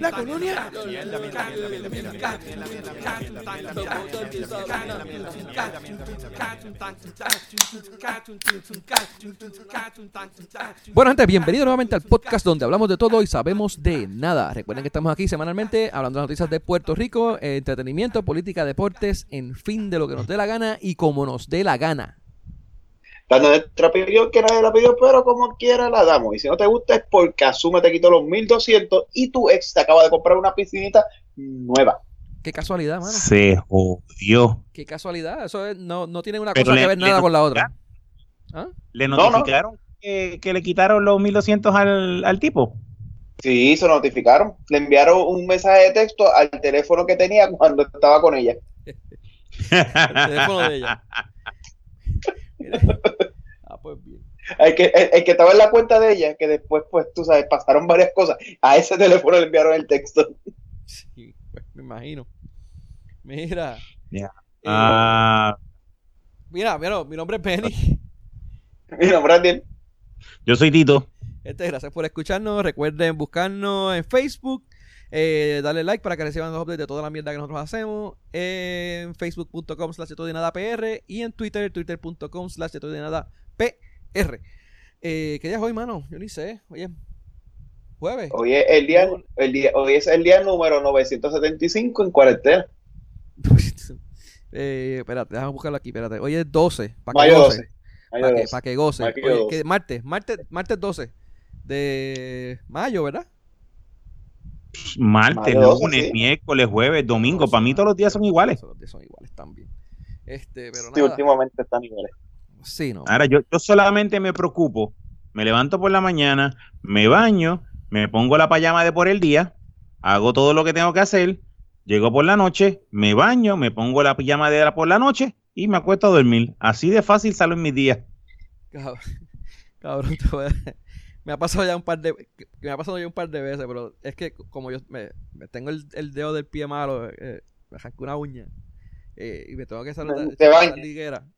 La colonia. Bueno, gente, bienvenido nuevamente al podcast donde hablamos de todo y sabemos de nada. Recuerden que estamos aquí semanalmente hablando de noticias de Puerto Rico, entretenimiento, política, deportes, en fin, de lo que nos dé la gana y como nos dé la gana dando nuestra opinión que nadie la pidió, pero como quiera la damos. Y si no te gusta es porque Asume te quitó los 1200 y tu ex te acaba de comprar una piscinita nueva. Qué casualidad, mano. Se jodió. Qué casualidad. Eso no, no tiene una cosa que ver nada con la otra. ¿Ah? ¿Le notificaron Que, le quitaron los 1200 al, al tipo? Sí, se notificaron. Le enviaron un mensaje de texto al teléfono que tenía cuando estaba con ella. el teléfono de ella. El que, el, que estaba en la cuenta de ella, que después, pues, tú sabes, pasaron varias cosas. A ese teléfono le enviaron el texto. Sí, pues, me imagino. Mira. Eh, ah. Mira, mira, mi nombre es Penny. mi nombre es Daniel. Yo soy Tito. Este, gracias por escucharnos. Recuerden buscarnos en Facebook. Eh, dale like para que reciban los updates de toda la mierda que nosotros hacemos en facebook.com slash todo nada PR y en Twitter, twitter.com slash todo nada PR. Eh, ¿Qué día es hoy, mano? Yo ni sé. Oye, jueves. Hoy es el día, el día, hoy es el día número 975 en cuarentena. eh, espérate, déjame buscarlo aquí, espérate. Hoy es 12. Para que goce. Para que, pa que, goce. Oye, martes, martes, martes 12 de mayo, ¿verdad? martes, lunes, miércoles, jueves, domingo. Para mí todos los días son iguales. Todos los días son iguales también. Este, pero sí, últimamente están iguales. Sí, no. Ahora, yo, yo solamente me preocupo. Me levanto por la mañana, me baño, me pongo la payama de por el día, hago todo lo que tengo que hacer, llego por la noche, me baño, me pongo la pijama de la por la noche y me acuesto a dormir. Así de fácil salo en mis días. Cabrón, cabrón te voy a me ha pasado ya un par de me ha pasado ya un par de veces, pero es que como yo me, tengo el, el, dedo del pie malo, eh, me arranco una uña eh, y me tengo que salir de la liguera.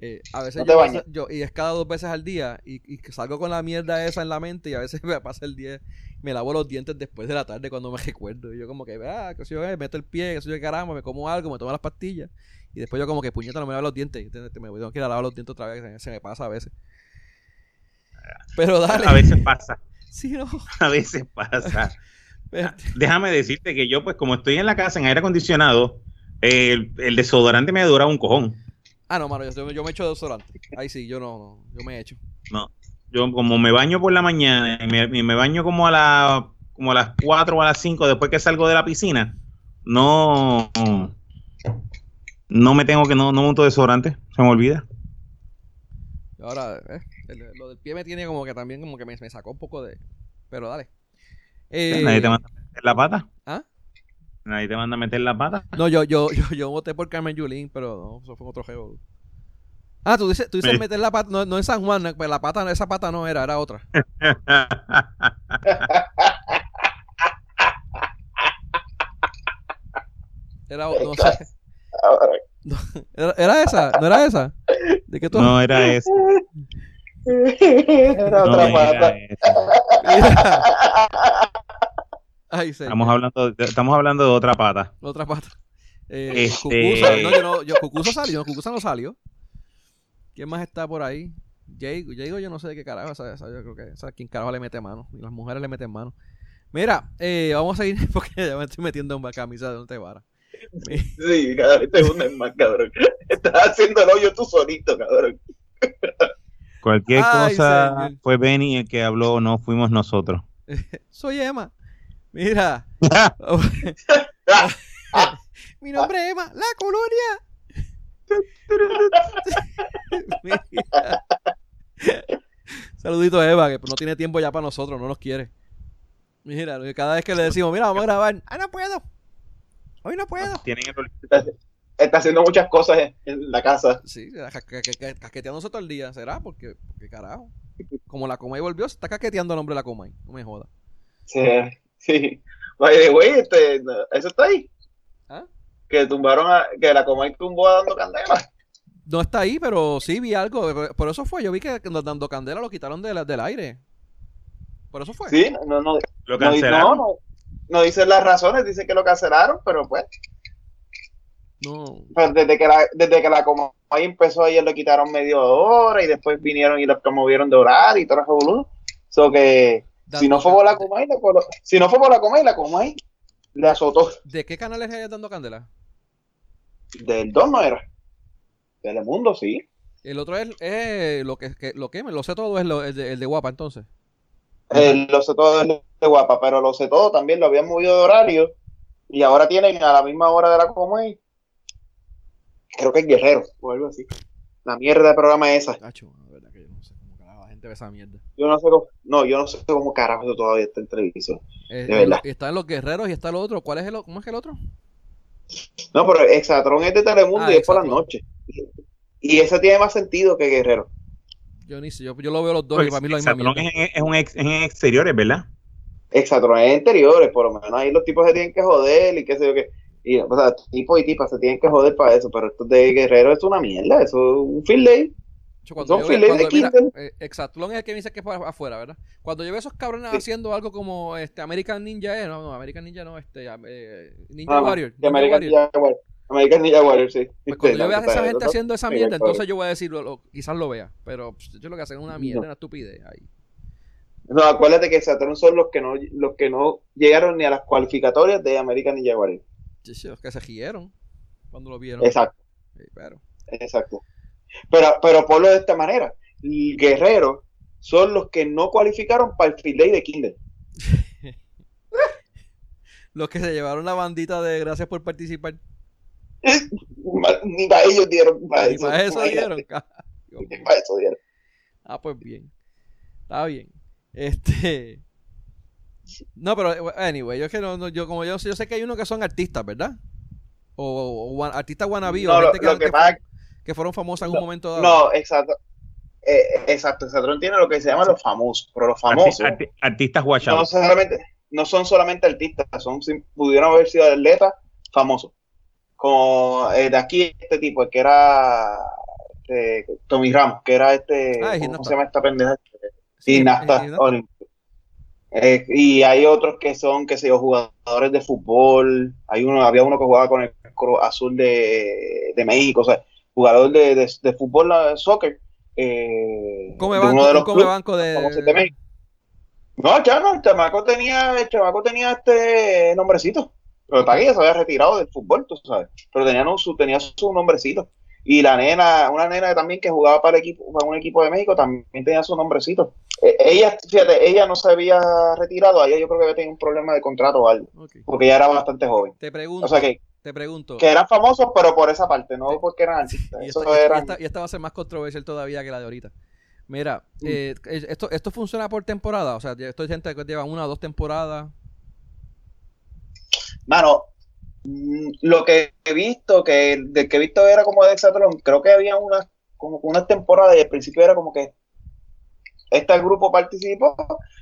Eh, a veces yo, y es cada dos veces al día y, y, salgo con la mierda esa en la mente y a veces me pasa el día me lavo los dientes después de la tarde cuando me recuerdo y yo como que ah que si yo meto el pie que si yo caramba me como algo me tomo las pastillas y después yo como que puñeta no me lavo los dientes y me tengo que ir a lavar los dientes otra vez se me pasa a veces pero dale. A veces pasa. Sí, no. A veces pasa. Déjame decirte que yo, pues, como estoy en la casa en aire acondicionado, el, desodorante me dura un cojón. Ah, no, mano, yo, yo me echo desodorante. Ahí sí, yo no, yo me echo. No, yo como me baño por la mañana y me, baño como a, la, como a las 4 o a las 5 después que salgo de la piscina, no, no me tengo que, no, no monto desodorante, se me olvida. Ahora, eh, lo del pie me tiene como que también como que me, sacó un poco de... Pero dale. Eh, ¿Nadie te manda a meter la pata? ¿Ah? ¿Nadie te manda a meter la pata? No, yo, yo, yo, yo voté por Carmen Yulín, pero no, eso fue otro juego. Ah, tú dices, tú dices meter la pata, no, no en San Juan, pues la pata, esa pata no era, era otra. era, no sé. ¿Era, esa? ¿No era esa? ¿De qué tú? No, era esa. Era otra pata. Estamos, hablando de, estamos hablando de otra pata. Otra pata. Eh, este... no, yo no, yo, Cucusa salió, Cucusa no salió. ¿Quién más está por ahí? Jago, Jago yo no sé de qué carajo, esa, yo creo que esa, quién carajo le mete mano. Y las mujeres le meten mano. Mira, eh, vamos a ir porque ya me estoy metiendo en camisa de donde te vara. Sí, cada vez te hunden más, cabrón. Estás haciendo el hoyo tú solito, cabrón. Cualquier cosa fue Benny el que habló, no fuimos nosotros. Soy Emma. Mira. Mi nombre es Emma, la colonia. Saludito a Eva, que no tiene tiempo ya para nosotros, no nos quiere. Mira, cada vez que le decimos, mira, vamos a grabar, ah, no puedo. Hoy no puedo. Tienen está, haciendo muchas cosas en, la casa. Sí, casqueteándose todo el día. ¿Será? Porque, porque carajo. Como la Comay volvió, se está casqueteando el nombre de la Comay. No me joda. Sí, sí. güey, este, eso está ahí. ¿Ah? Que tumbaron a, que la Comay tumbó dando candela. No está ahí, pero sí vi algo. Por eso fue. Yo vi que dando candela lo quitaron del aire. Por eso fue. Sí, no, no, Lo no, cancelaron. no, no, no dicen las razones, dice que lo cancelaron, pero pues, No. pues, desde que la, desde que la Comay empezó ayer le quitaron medio hora y después vinieron y la promovieron de horario y todo el revolú. So que si no fue por la Comay, la si no fue por la Comay, la Comay le azotó. ¿De qué canales hay dando candela? Del 2 no era. Telemundo, sí. El otro es, es lo que, que- lo que lo sé todo es lo- el, de, el de guapa entonces. Eh, lo sé todo de de guapa, pero lo sé todo también lo habían movido de horario y ahora tienen a la misma hora de la Comay. Creo que es Guerrero o algo así. La mierda de programa es esa. Cacho, la verdad que yo no sé cómo carajo la gente ve esa mierda. Yo no sé cómo, no, yo no sé cómo carajo eso todavía está en televisión. Eh, De verdad. están los guerreros y está el otro. ¿Cuál es el, ¿Cómo es que el otro? No, pero Exatron es de Telemundo Ah, y es por las Exatron. noches. Y ese tiene más sentido que Guerrero. Yo ni sé, yo, yo lo veo los dos y para mí lo mismo. Exatlón es, en- es un ex, es en exteriores, ¿verdad? Exatron es interiores, por lo menos ahí los tipos se tienen que joder y qué sé yo qué. Y, o sea, tipos y tipas se tienen que joder para eso, pero esto de Guerrero es una mierda, eso es un field day. Cuando Son yo cuando- de mira, eh, Exatlón es el que me dice que es para afuera, ¿verdad? Cuando yo veo esos cabrones Sí. haciendo algo como este American Ninja, eh, no, no, American Ninja no, este eh, Ninja Ah, Warrior. Ninja American Warrior. Ninja Warrior. American Ninja Warrior, sí. Pues cuando Sí, yo vea a esa gente haciendo esa mierda, entonces yo voy a decir, lo- lo- quizás lo vea. Pero pues, yo lo que hacen es una mierda, No. una estupidez ahí. No, acuérdate que Exatron son los que no, los que no llegaron ni a las cualificatorias de American Ninja Warrior. Sí, sí, Los que se gieron cuando lo vieron. Exacto. Sí, pero, Exacto. Pero, pero ponlo de esta manera. Guerrero son los que no cualificaron para el field day de Kindle. los que se llevaron la bandita de gracias por participar. Ni para ellos dieron. Para eso, para eso imagínate. dieron. Ni para eso dieron. Ah, pues bien. Está bien. Este. No, pero anyway, yo es que no, no- yo como yo, yo sé que hay unos que son artistas, ¿verdad? O, o- o guan- artistas wannabe, o No, lo, lo que que, pasa fueron, que fueron famosas en un momento dado. No, exacto. Eh, exacto, Exatron tiene lo que se llama los famosos, pero los famosos Arti- arti- artistas no, guachados. solamente, no son solamente artistas, son pudieron haber sido atletas famosos. Como eh, de aquí este tipo, el que era este, Tommy Ramos, que era este, Ah, ¿cómo se llama esta pendeja? Sí, Gimnasta eh. Eh, y hay otros que son, qué sé yo, jugadores de fútbol. Hay uno, había uno que jugaba con el Cruz Azul de, de México, o sea, jugador de, de, de fútbol, eh, soccer. Eh, Come de banco, uno de los come clubes banco de. No, ya no, el chamaco tenía, el chamaco tenía este nombrecito. Pero para ya se había retirado del fútbol, tú sabes. Pero tenía, no, su, tenía su nombrecito. Y la nena, una nena también que jugaba para el equipo, para un equipo de México, también tenía su nombrecito. Eh, ella, fíjate, ella no se había retirado, ella yo creo que había tenido un problema de contrato o algo, porque ella era bastante joven. Te pregunto, O sea que, te pregunto. que eran famosos, pero por esa parte, no porque eran artistas. Y esta, y esta- eran- y esta- y esta va a ser más controversial todavía que la de ahorita. Mira, eh, esto, esto funciona por temporada. O sea, esto hay gente que lleva una o dos temporadas. Mano, mm, lo que he visto, que del que he visto era como de Exatlón, creo que había unas como unas temporadas y al principio era como que este grupo participó,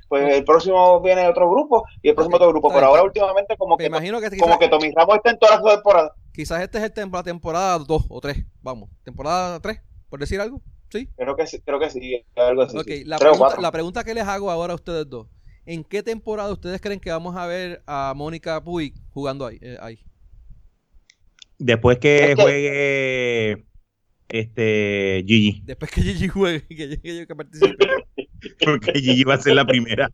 pues el próximo viene otro grupo y el próximo otro grupo, pero ahora últimamente como Me que imagino que como que Tommy Ramos está en todas las temporadas. quizás este es el tem- la temporada 2 o 3. Vamos, temporada 3, por decir algo. ¿Sí? Creo que sí, creo que sí, algo así. Ok, sí. la, pregunta, cuatro. la pregunta que les hago ahora a ustedes dos. ¿En qué temporada ustedes creen que vamos a ver a Mónica Puig jugando ahí? eh, ahí? Después que Es que- juegue este Gigi, Después que Gigi juegue, que llegue que participe. porque Gigi va a ser la primera.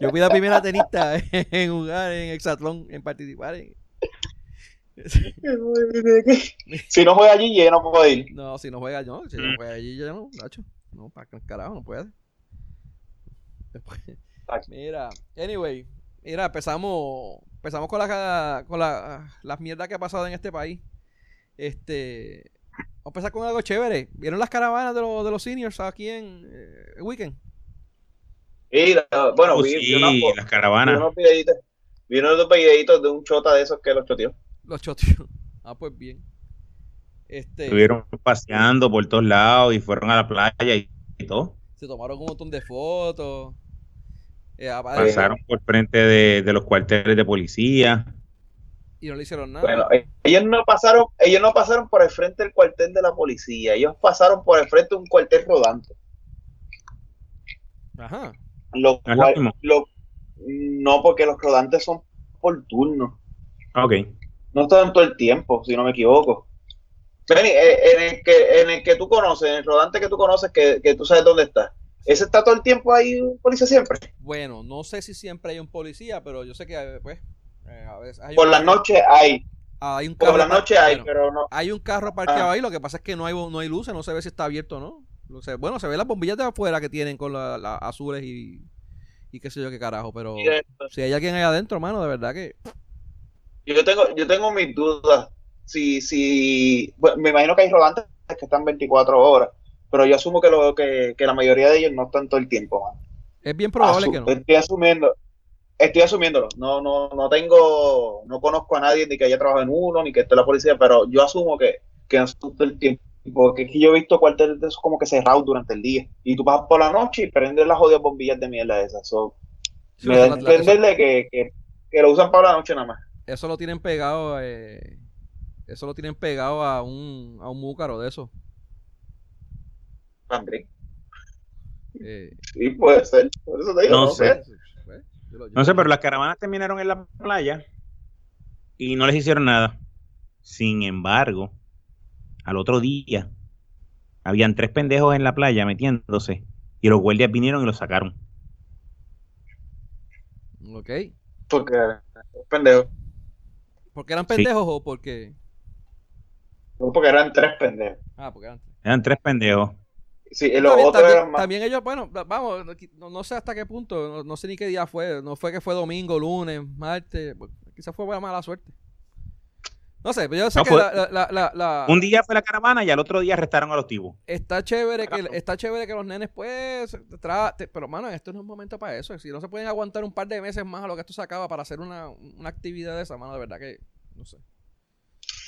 Yo fui la primera tenista en jugar en Exatlón, en participar en... Si no juega yo no puedo ir. No, si no juega yo, si no juega allí, ya no, Nacho. No, para el carajo, no puede. Después- Mira, anyway, mira, empezamos, empezamos con la, con la, las mierdas que ha pasado en este país. Este, vamos a empezar con algo chévere. ¿Vieron las caravanas de, los de los seniors aquí en eh, Weekend? La- bueno, Oh, vi, vi sí, una las vi caravanas. unos videitos, vi unos videitos de un chota de esos que los choteó. Los choteos. Ah, pues bien. Este, Estuvieron paseando por todos lados y fueron a la playa y, y todo. se tomaron un montón de fotos. Eh, Pasaron por frente de, de los cuarteles de policía. Y no le hicieron nada. Bueno, eh, ellos no pasaron, ellos no pasaron por el frente del cuartel de la policía, ellos pasaron por el frente de un cuartel rodante. Ajá. Lo ¿No es lo cual, lo- no, porque los rodantes son por turno. Ok. No están todo el tiempo, si no me equivoco. Benny, eh, en el que, en el que tú conoces, en el rodante que tú conoces, que, que tú sabes dónde está. ¿Ese está todo el tiempo ahí, un policía siempre? Bueno, no sé si siempre hay un policía, pero yo sé que pues eh, a veces hay Por un las carro- noches hay, ah, hay un carro por las par- noches hay, bueno, pero no. hay un carro parqueado Ah. ahí, lo que pasa es que no hay no hay luces, no se ve si está abierto o no. Bueno, se ve las bombillas de afuera que tienen con las azules y y qué sé yo qué carajo, pero si hay alguien ahí adentro, mano, de verdad que Yo tengo, yo tengo mis dudas. Si, si, bueno, me imagino que hay rodantes que están 24 horas, pero yo asumo que, lo, que, que la mayoría de ellos no están todo el tiempo, man. es bien probable que no. Estoy asumiendo, estoy asumiéndolo. No, no, no tengo, no conozco a nadie ni que haya trabajado en uno, ni que esté en la policía, pero yo asumo que, que el tiempo. Porque es que yo he visto cuarteles de esos como que cerrados durante el día. Y tú vas por la noche y prendes las jodidas bombillas de mierda esas. So, Sí, me da eso, a la- la- entender de que, que, que lo usan para la noche nada más. eso lo tienen pegado eh, eso lo tienen pegado a un a un múcaro de eso. También. Eh, Sí, puede ser. Por eso te digo, No no, sé. sé. pues, yo lo- yo- No sé, pero las caravanas terminaron en la playa y no les hicieron nada. Sin embargo, al otro día, habían tres pendejos en la playa metiéndose y los guardias vinieron y los sacaron. Ok. Porque, pendejo. ¿Porque eran Sí. pendejos o porque No, porque eran tres pendejos. Ah, porque eran Eran tres pendejos. Sí, y los También, otros también- eran más. también ellos, bueno, vamos, no, no sé hasta qué punto, no, no sé ni qué día fue, no fue que fue domingo, lunes, martes, quizás fue mala suerte. No sé, pero yo sé No, que fue- la, la- la- la- la- Un día fue la caravana y al otro día arrestaron a los tipos. está chévere que está chévere que los nenes pues tra- pero mano, esto no es un momento para eso, si no se pueden aguantar un par de meses más a lo que esto se acaba para hacer una, una actividad de esa mano, de verdad que no sé.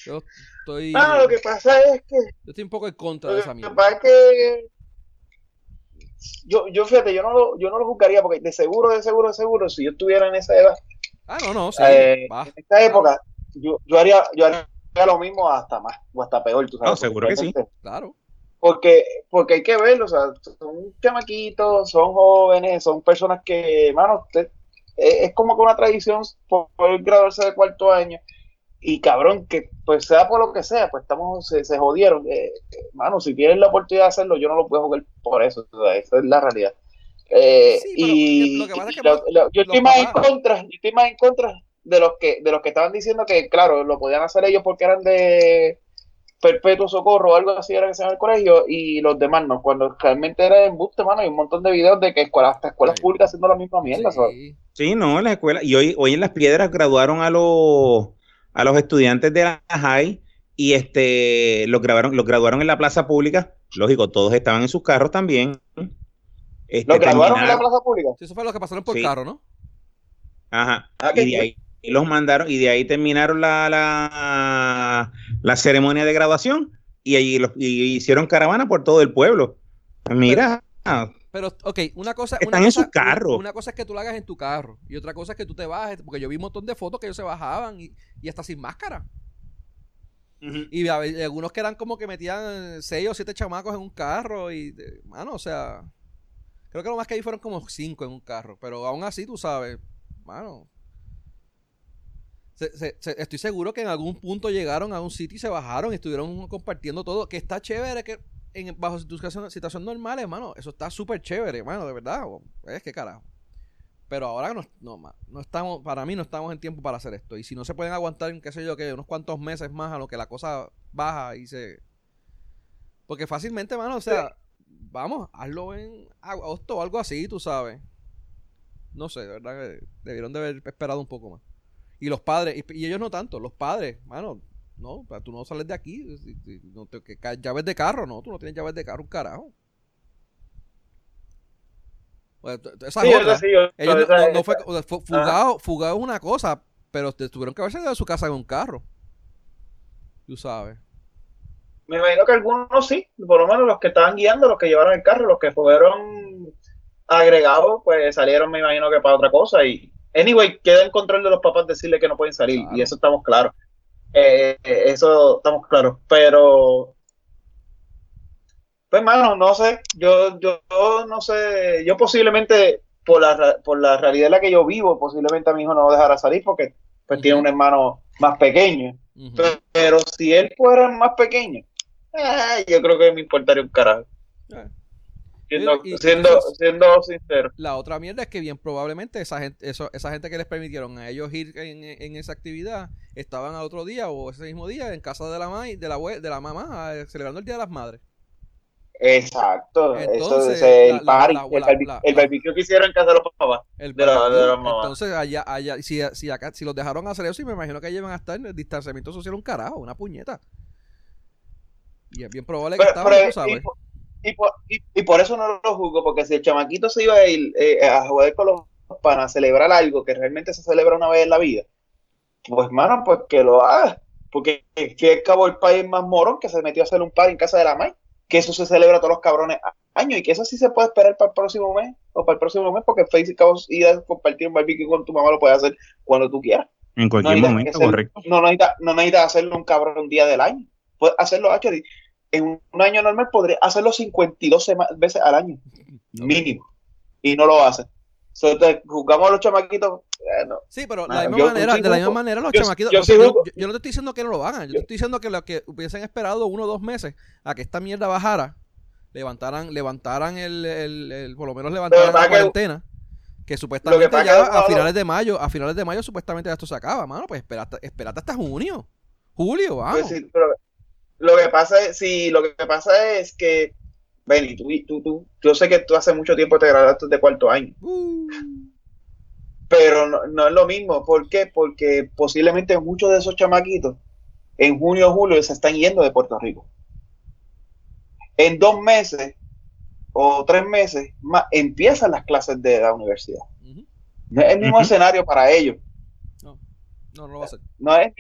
Yo estoy Ah, lo que pasa es que yo estoy un poco en contra de Lo esa que mierda. pasa es que yo, yo fíjate, yo no lo, yo no lo juzgaría porque de seguro, de seguro, de seguro, si yo estuviera en esa edad, Ah, no, no, sí, eh, en esta época, yo, yo haría, yo haría lo mismo hasta más, o hasta peor, tú sabes. No, seguro que sí. Claro. Porque, porque hay que verlo, o sea, son chamaquitos, son jóvenes, son personas que, mano, usted- es, es como que una tradición por, por graduarse de cuarto año. Y cabrón, que pues sea por lo que sea, pues estamos, se, se jodieron. Eh, mano, si tienen la oportunidad de hacerlo, yo no lo puedo jugar por eso, o sea, esa es la realidad. Eh, Sí, y lo que pasa es y que lo- lo- yo estoy más en contra, yo estoy más en contra de los que, de los que estaban diciendo que, claro, lo podían hacer ellos porque eran de perpetuo socorro o algo así era que se llama el colegio y los demás no, cuando realmente era embuste, mano, hay un montón de videos de que escuelas, hasta escuelas Sí. públicas haciendo la misma mierda. Sí. Sí, no, en la escuela. Y hoy, hoy en las piedras graduaron a los a los estudiantes de la high y este los grabaron, los graduaron en la plaza pública. Lógico, todos estaban en sus carros también. Este, ¿Los graduaron en la plaza pública? Sí, eso fue lo que pasaron por Sí. carro, ¿no? Ajá. Ah, y de ahí y los mandaron y de ahí terminaron la, la, la ceremonia de graduación y allí los, y hicieron caravana por todo el pueblo. Mira, Pero, ok, una cosa. Están una en cosa- sus carros. Una, una cosa es que tú lo hagas en tu carro. Y otra cosa es que tú te bajes. Porque yo vi un montón de fotos que ellos se bajaban y, y hasta sin máscara. Y a ver, algunos que eran como que metían seis o siete chamacos en un carro. Y, mano, o sea. Creo que lo más que hay fueron como cinco en un carro. Pero aún así, tú sabes, mano. se- se- se- estoy seguro que en algún punto llegaron a un sitio y se bajaron y estuvieron compartiendo todo. Que está chévere que en, bajo situación, normal, hermano. Eso está súper chévere, hermano, de verdad. Es que carajo. Pero ahora no, no, estamos, para mí no estamos en tiempo para hacer esto. Y si no se pueden aguantar, qué sé yo, que unos cuantos meses más a lo que la cosa baja y se... Porque fácilmente, mano, o sea, vamos, hazlo en agosto o algo así, tú sabes. No sé, de verdad debieron de haber esperado un poco más. Y los padres, y, ellos no tanto, los padres, mano, no, sea, tú no sales de aquí, no te- que llaves de carro, no, tú no tienes llaves de carro, un carajo. Esa Sí, es eso otra. sí, yo- Ellos no, esa- no- no fue, fu- fugado, fugado es una cosa, pero te tuvieron que haber salido de su casa en un carro. Tú sabes. Me imagino que algunos sí, por lo menos los que estaban guiando, los que llevaron el carro, los que fueron agregados, pues salieron, me imagino que para otra cosa. Y, anyway, queda en control de los papás decirle que no pueden salir, Claro. y eso estamos claros. Eh, eso estamos claros. Pero, pues, mano, no sé, yo, yo, yo no sé, yo posiblemente por la, por la realidad en la que yo vivo, posiblemente a mi hijo no lo dejará salir porque pues tiene un hermano más pequeño. Pero, pero si él fuera más pequeño, eh, yo creo que me importaría un carajo. Eh. Siendo, Y- y- siendo, sincero. La otra mierda es que bien probablemente esa gente, eso, esa gente que les permitieron a ellos ir en, en esa actividad estaban al otro día o ese mismo día en casa de la ma- de la, de la mamá eh, celebrando el Día de las Madres. Exacto. eso Entonces, es el barbecue que hicieron en casa de los papás. El De la- de. Entonces, allá, allá, si, si acá, si los dejaron hacer eso, y me imagino que llevan a estar en el distanciamiento social un carajo, una puñeta. Y es bien probable que Pero- estaban, pero- tú sabes. y, por- y por, y- y por eso no lo juzgo, porque si el chamaquito se iba a ir eh, a jugar con los panas, a celebrar algo que realmente se celebra una vez en la vida, pues, mano, pues que lo haga. Porque es que acabó el país más morón que se metió a hacer un party en casa de la May, que eso se celebra todos los cabrones años y que eso sí se puede esperar para el próximo mes o para el próximo mes, porque Facebook ir a compartir un barbecue con tu mamá lo puedes hacer cuando tú quieras. En cualquier momento, correcto. No necesitas no necesitas hacerlo un cabrón un día del año. Puedes hacerlo, actually, en un, año normal podría hacerlo 52 sema- veces al año, mínimo. Y no lo hace. So, te- jugamos a los chamaquitos. eh, no. Sí, pero de Nada, la misma yo- manera, sí de la misma manera los yo- chamaquitos. yo o sea, sí yo, juzgo- yo- yo no te estoy diciendo que no lo hagan, yo te estoy diciendo que lo que hubiesen esperado uno o dos meses a que esta mierda bajara, levantaran, levantaran el, el, el- por lo menos levantaran la cuarentena, que supuestamente ya a finales de mayo, a finales de mayo supuestamente ya esto se acaba, mano, pues espérate, espérate hasta junio, julio, vamos. Pues sí, pero lo que pasa es, sí, lo que pasa es que, Benny, tú, tú, tú, yo sé que tú hace mucho tiempo te graduaste de cuarto año, Uh, pero no, no es lo mismo. ¿Por qué? Porque posiblemente muchos de esos chamaquitos en junio o julio se están yendo de Puerto Rico. En dos meses o tres meses más empiezan las clases de la universidad. No es el mismo escenario para ellos. No, no lo va a hacer. No es,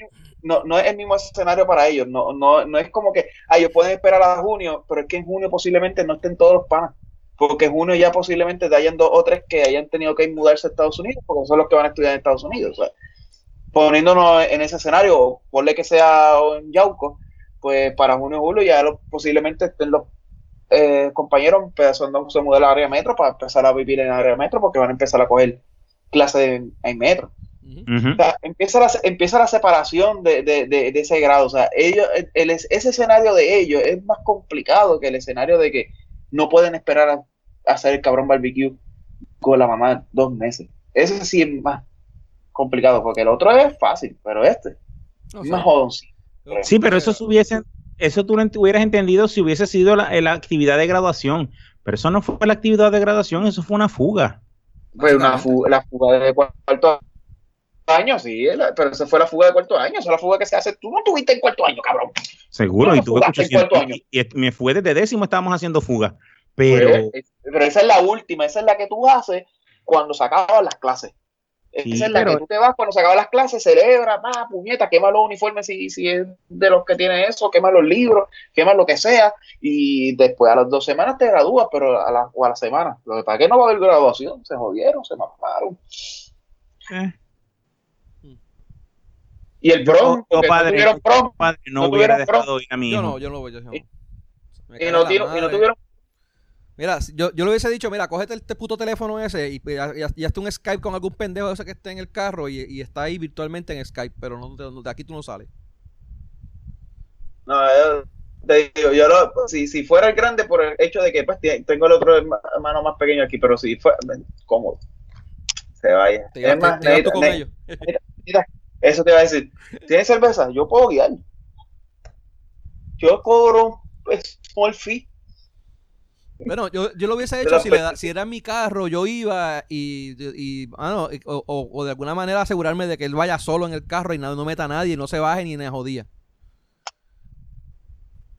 no, no es el mismo escenario para ellos. No, no, no es como que ah, ellos pueden esperar a junio, pero es que en junio posiblemente no estén todos los panas. Porque en junio ya posiblemente te hayan dos o tres que hayan tenido que mudarse a Estados Unidos, porque son los que van a estudiar en Estados Unidos. poniéndonos en ese escenario, ponle que sea en Yauco, pues para junio o julio ya lo- posiblemente estén los eh, compañeros empezando a mudar al área metro para empezar a vivir en el área metro, porque van a empezar a coger clases en metro. O sea, empieza la, empieza la separación de, de- de- de ese grado. O sea, ellos, el- el- ese escenario de ellos es más complicado que el escenario de que no pueden esperar a, a hacer el cabrón barbecue con la mamá dos meses. Ese sí es más complicado, porque el otro es fácil, pero este es más jodoncito. Sí, pero eso se hubiese, eso tú lo ent- hubieras entendido si hubiese sido la, la actividad de graduación. Pero eso no fue la actividad de graduación, eso fue una fuga. Fue una fuga, la fuga de cuarto año, sí, pero esa fue la fuga de cuarto año, esa es la fuga que se hace. Tú no tuviste en cuarto año, cabrón. Seguro, y tuve fuga en 800 cuarto año. y, y me fue desde décimo, estábamos haciendo fuga. Pero, Pues, pero esa es la última, esa es la que tú haces cuando se acaban las clases. Sí, esa es la pero- que tú te vas cuando se acaban las clases, celebra, pa, puñeta, quema los uniformes si, si es de los que tiene eso, quema los libros, quema lo que sea, y después a las dos semanas te gradúas, pero a la, o a la semana. Lo que pasa es que no va a haber graduación, se jodieron, se mamaron. eh, Y el yo, prom, yo, no padre, tuvieron prom, padre, no, no hubiera dejado ir a mi Yo hijo. no, yo no voy. Yo no. Y- Me y no, y tuvieron Mira, yo, yo le hubiese dicho, mira, cógete este puto teléfono ese y, y, y- y hazte un Skype con algún pendejo ese que esté en el carro y, y está ahí virtualmente en Skype, pero no, de, de aquí tú no sales. No, yo te digo, yo lo, si, si fuera el grande por el hecho de que pues, tengo el otro herma- hermano más pequeño aquí, pero si fuera cómodo, se vaya. Te Es más, llevas tú necesita- eso te iba a decir. ¿Tienes cerveza? Yo puedo guiar. Yo cobro un small fee. Bueno, yo, yo lo hubiese hecho si, pues, le da- si era mi carro, yo iba y, y, ah, no, o, o- o de alguna manera asegurarme de que él vaya solo en el carro y no, no meta a nadie y no se baje ni en jodía.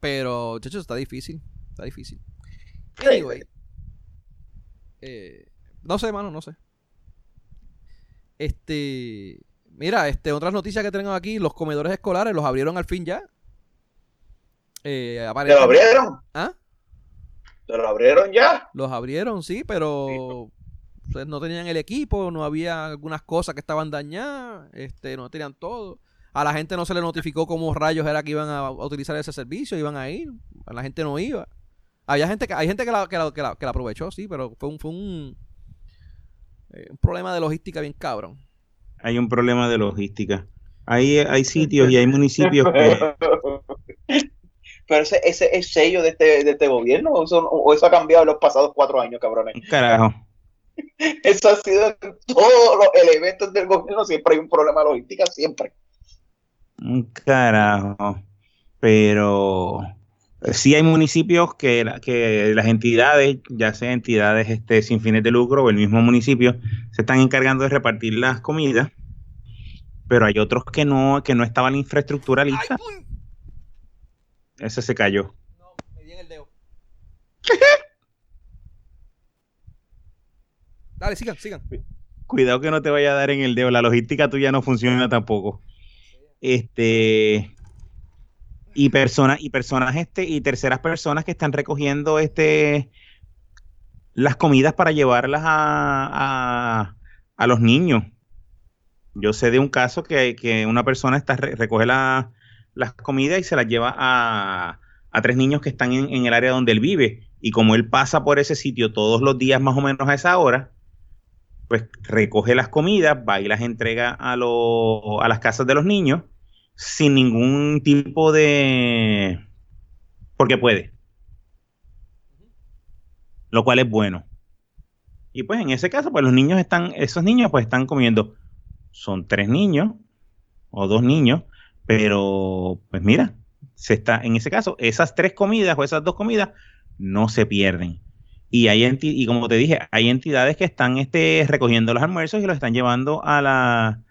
Pero, chacho, está difícil. Está difícil. Anyway. Eh, no sé, mano, no sé. Este. Mira, este, otras noticias que tengo aquí, los comedores escolares los abrieron al fin ya. Eh, ¿Te lo abrieron? ¿Ah? ¿Te lo abrieron ya? Los abrieron, sí, pero pues, no tenían el equipo, no había algunas cosas que estaban dañadas, este, no tenían todo. A la gente no se le notificó cómo rayos era que iban a, utilizar ese servicio, iban a ir, a la gente no iba. Había gente que, hay gente que la, que la, que la- que la aprovechó, sí, pero fue un, fue un Eh, un problema de logística bien cabrón. Hay un problema de logística. Hay, hay sitios y hay municipios que... Pero ese, ese es el sello de este, de este gobierno, o eso, o eso ha cambiado en los pasados cuatro años, cabrones. Carajo. Eso ha sido en todos los elementos del gobierno, siempre hay un problema de logística, siempre. Carajo. Pero sí hay municipios que, que las entidades, ya sea entidades este, sin fines de lucro o el mismo municipio, se están encargando de repartir las comidas. Pero hay otros que no, que no estaba la infraestructura lista. uy. Ese se cayó. No, me di en el dedo. Dale, sigan, sigan. Cuidado que no te vaya a dar en el dedo. La logística tuya no funciona tampoco. Este. Y personas, y personas, este, y terceras personas que están recogiendo este las comidas para llevarlas a, a, a los niños. Yo sé de un caso que, que una persona está re- recoge la- las comidas y se las lleva a, a tres niños que están en, en el área donde él vive. Y como él pasa por ese sitio todos los días más o menos a esa hora, pues recoge las comidas, va y las entrega a, lo- a las casas de los niños sin ningún tipo de... porque puede. Lo cual es bueno. Y pues en ese caso, pues los niños están, esos niños pues están comiendo. Son tres niños o dos niños, pero pues mira, se está, en ese caso, esas tres comidas o esas dos comidas no se pierden. Y hay enti- y como te dije, hay entidades que están este, recogiendo los almuerzos y los están llevando a, la,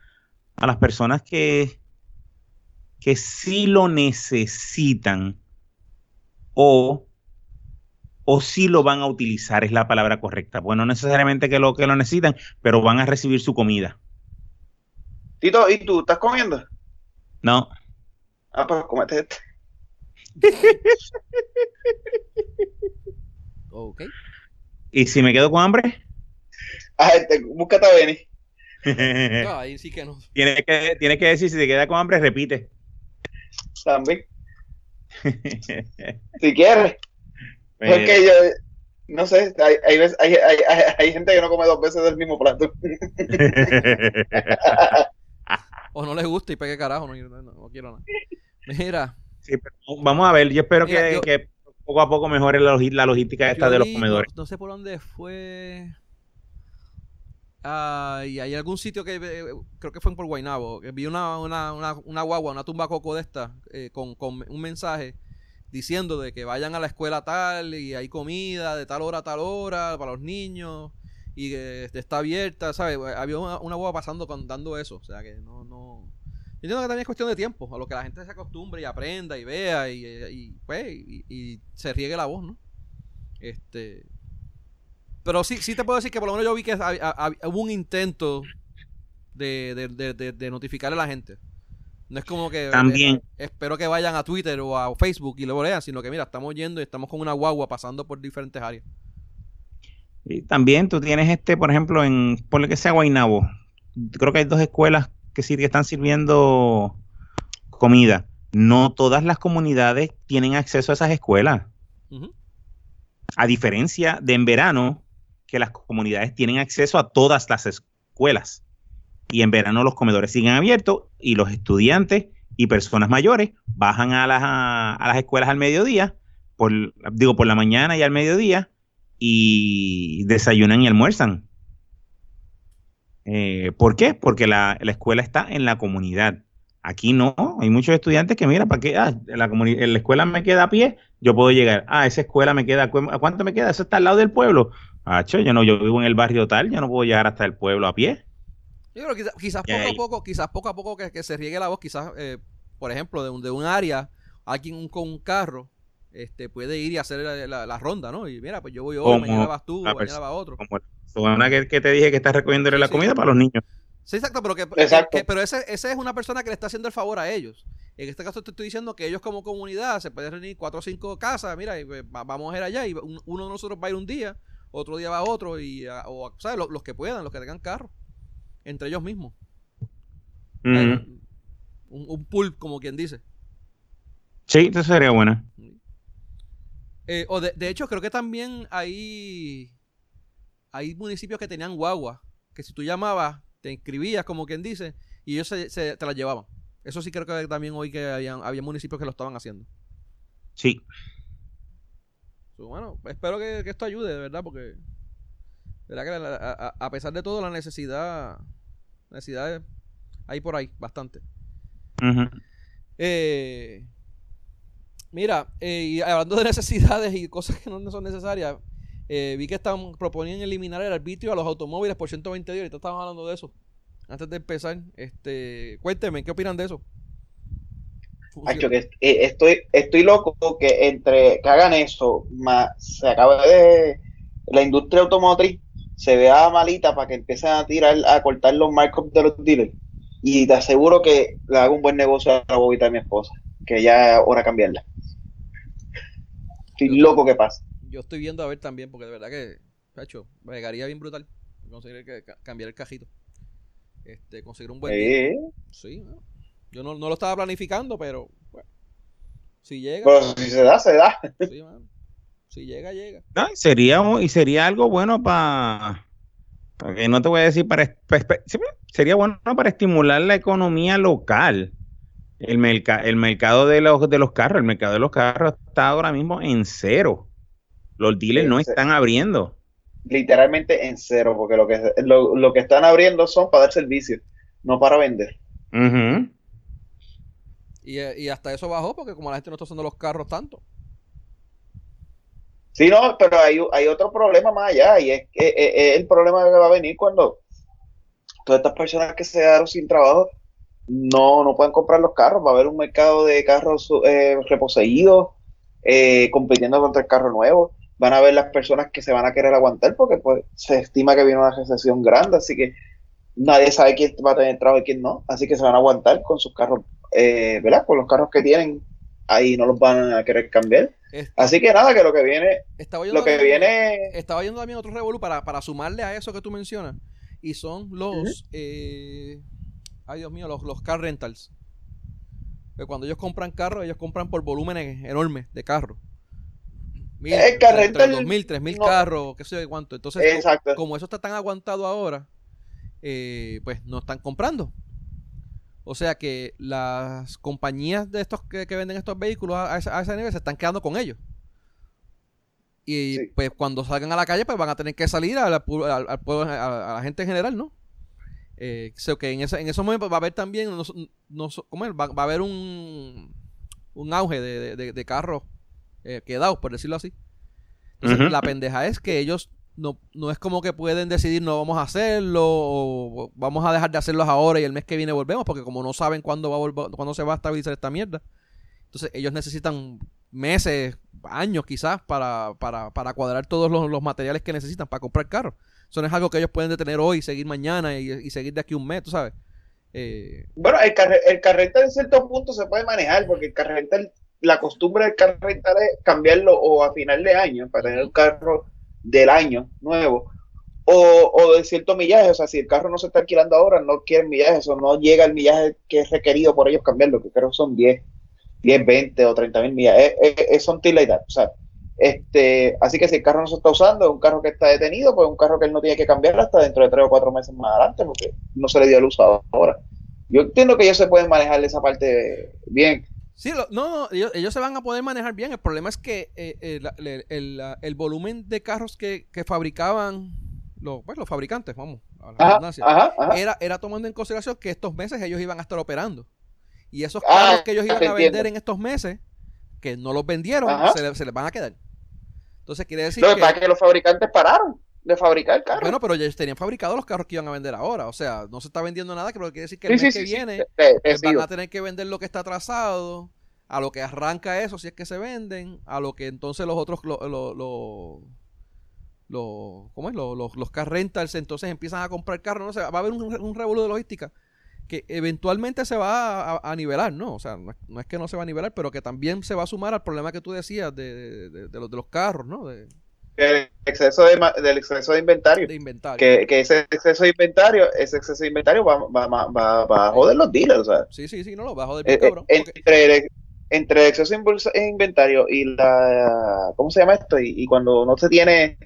a las personas que, que sí lo necesitan o, o sí lo van a utilizar, es la palabra correcta. Bueno, no necesariamente que lo, que lo necesitan, pero van a recibir su comida. Tito, ¿y tú estás comiendo? No, Ah, pues comete este. Ok. y si me quedo con hambre, Ah, este, búscate a Benny. No, ahí sí que no. tienes que, tienes que decir, si te queda con hambre, repite. También, si quieres. Porque yo, no sé, hay, hay, veces- hay, hay, hay, hay gente que no come dos veces del mismo plato. O no les gusta y pegue carajo, no, no, quiero nada. Mira, Sí, pero vamos a ver, yo espero Mira, que, yo- que poco a poco mejore la, logi- la logística esta de los comedores. No, no sé por dónde fue. Ah, y hay algún sitio que eh, creo que fue por Guaynabo, que vi una, una, una, una guagua, una tumba coco de esta, eh, con, con un mensaje diciendo de que vayan a la escuela tal y hay comida de tal hora a tal hora para los niños y que está abierta, ¿sabes? Había una, una guagua pasando con, dando eso, o sea que no, no... Yo entiendo que también es cuestión de tiempo, a lo que la gente se acostumbre y aprenda y vea y, y, pues, y- y se riegue la voz, ¿no? Este... Pero sí, sí te puedo decir que por lo menos yo vi que hubo un intento de, de, de, de- notificarle a la gente. No es como que También. eh, espero que vayan a Twitter o a Facebook y lo lean, sino que mira, estamos yendo y estamos con una guagua pasando por diferentes áreas. Y también tú tienes este, por ejemplo, en, ponle que sea Guaynabo, creo que hay dos escuelas que sí que están sirviendo comida. No todas las comunidades tienen acceso a esas escuelas. A diferencia de en verano, que las comunidades tienen acceso a todas las escuelas. Y en verano los comedores siguen abiertos y los estudiantes y personas mayores bajan a las, a, las escuelas al mediodía, por, digo, por la mañana y al mediodía, y desayunan y almuerzan. Eh, ¿Por qué? Porque la, la escuela está en la comunidad. Aquí no, hay muchos estudiantes que, mira, ¿para qué? Ah, la, escuela me queda a pie, yo puedo llegar. Ah, esa escuela me queda, ¿cu- ¿a cuánto me queda? Eso está al lado del pueblo. Ah, yo no, yo vivo en el barrio tal, yo no puedo llegar hasta el pueblo a pie. Yo creo que quizás, quizás poco a poco, quizás poco a poco que, que se riegue la voz, quizás, eh, por ejemplo, de un, de un área, alguien con un carro, este, puede ir y hacer la, la- la ronda, ¿no? Y mira, pues yo voy hoy, Como mañana vas tú, la mañana va otro. Como la persona que, que te dije que está recogiéndole la Sí. comida para los niños. Sí, exacto, pero que, Exacto. que- pero ese, ese es una persona que le está haciendo el favor a ellos. En este caso te estoy diciendo que ellos como comunidad se pueden reunir cuatro o cinco casas, mira, y, pues, va- vamos a ir allá y un- uno de nosotros va a ir un día, otro día va otro y ah, o sabes los, los que puedan, los que tengan carro, entre ellos mismos. Un, un pool, como quien dice. Sí, eso sería buena. Eh, o de, de hecho, creo que también hay, hay municipios que tenían guagua que si tú llamabas, te inscribías, como quien dice, y ellos se, se- te las llevaban. Eso sí creo que también hoy que habían, había municipios que lo estaban haciendo. Sí. Bueno, espero que, que esto ayude, de verdad, porque verdad que la- a, pesar de todo la necesidad, necesidad hay por ahí bastante. Eh, mira, eh, y hablando de necesidades y cosas que no son necesarias, eh, vi que están proponiendo eliminar el arbitrio a los automóviles por 120 días. Ahorita estábamos hablando de eso. Antes de empezar, este, cuénteme, ¿qué opinan de eso? Hacho, que eh, estoy, estoy loco que entre que hagan eso, más se acaba de la industria automotriz se vea malita para que empiecen a tirar, a cortar los markups de los dealers. Y te aseguro que le hago un buen negocio a la bobita de mi esposa, que ya es hora de cambiarla. Estoy loco que pasa. Yo estoy viendo a ver también, porque de verdad que, cacho, me pegaría bien brutal conseguir que, ca- cambiar el cajito. Este, conseguir un buen día. Sí, yo no, no lo estaba planificando, pero bueno, si llega, pero si se da, se da. sí, mano. si llega, llega. No, y sería, un- y sería algo bueno para, que no te voy a decir para, pa- pa- sería bueno para estimular la economía local. El, merca- el mercado de los, de los carros, el mercado de los carros está ahora mismo en cero. Los dealers no están abriendo. Literalmente en cero, porque lo que, lo, lo que están abriendo son para dar servicio, no para vender. Y, eh, y hasta eso bajó porque como la gente no está usando los carros tanto. Sí, no, pero hay, hay otro problema más allá y es que eh, eh, el problema que va a venir cuando todas estas personas que se quedaron sin trabajo no, no pueden comprar los carros. Va a haber un mercado de carros eh, reposeídos eh, compitiendo contra el carro nuevo. Van a haber las personas que se van a querer aguantar porque pues se estima que viene una recesión grande, así que nadie sabe quién va a tener trabajo y quién no. Así que se van a aguantar con sus carros, eh, ¿verdad? Con los carros que tienen ahí no los van a querer cambiar. Est- Así que nada, que lo que viene estaba yendo lo que también- viene Estaba yendo también otro revolú para, para sumarle a eso que tú mencionas. Y son los. eh, ay, Dios mío, los, los car rentals. Que cuando ellos compran carros, ellos compran por volúmenes enormes de carros. Mil, El entre- entre rental 2.000, 3.000 no- carros, qué sé yo cuánto. Entonces, Exacto. como eso está tan aguantado ahora, eh, pues no están comprando. O sea que las compañías de estos que, que venden estos vehículos a, a ese, a ese nivel se están quedando con ellos. Y Sí. pues cuando salgan a la calle, pues van a tener que salir al pueblo- a, a la gente en general, ¿no? Eh, so que en, ese, en esos momentos va a haber también, no, no- ¿cómo es? Va, va a haber un, un auge de, de- de- de carros eh, quedados, por decirlo así. Entonces, la pendeja es que ellos no, no es como que pueden decidir no vamos a hacerlo o vamos a dejar de hacerlos ahora y el mes que viene volvemos porque como no saben cuándo va a volver, cuándo se va a estabilizar esta mierda. Entonces ellos necesitan meses, años quizás para, para, para cuadrar todos los, los materiales que necesitan para comprar carros. Eso no es algo que ellos pueden detener hoy, seguir mañana y, y seguir de aquí un mes, tú sabes. Eh, Bueno, el, carre, el carrental en cierto punto se puede manejar porque el carrental, la costumbre del carrental es cambiarlo o a final de año para tener un carro del año nuevo o, o de cierto millaje. O sea, si el carro no se está alquilando ahora, no quieren millaje, o no llega el millaje que es requerido por ellos cambiarlo, que creo son 10, 10 20 o 30 mil millas. Es, es, es o sea, este, así que si el carro no se está usando, es un carro que está detenido, pues es un carro que él no tiene que cambiar hasta dentro de tres o cuatro meses más adelante, porque no se le dio el uso ahora. Yo entiendo que ellos se pueden manejar esa parte bien. Sí, lo- no, no, ellos, ellos se van a poder manejar bien. El problema es que eh, eh, el, el- el volumen de carros que, que fabricaban los, pues, los fabricantes, vamos, a la Ajá, redundancia, ajá, ajá. era, era tomando en consideración que estos meses ellos iban a estar operando. Y esos Ah, carros que ellos iban a vender entiendo. en estos meses, que no los vendieron, se, le- se les van a quedar. Entonces quiere decir es que los fabricantes pararon de fabricar carros. bueno, pero ellos tenían fabricados los carros que iban a vender ahora. O sea, no se está vendiendo nada, que quiere decir que el sí, mes sí, que sí, viene te- te- van a tener que vender lo que está atrasado, a lo que arranca eso, si es que se venden, a lo que entonces los otros, lo, lo, lo- lo- ¿cómo es? Lo- los, los car rentals entonces empiezan a comprar carros, no sé, va a haber un, un revuelo de logística que eventualmente se va a, a nivelar, ¿no? O sea, no es, no es que no se va a nivelar, pero que también se va a sumar al problema que tú decías de, de- de- de los, de los carros, ¿no? De, El exceso de, del exceso de inventario. de inventario. Que, que ese exceso de inventario, ese exceso de inventario va, va, va, va- va a joder los dealers. Sí, sí, sí, no lo del Eh, cabrón. eh, porque- entre, el, entre el exceso de de inventario y la ¿cómo se llama esto? Y, y cuando no se tiene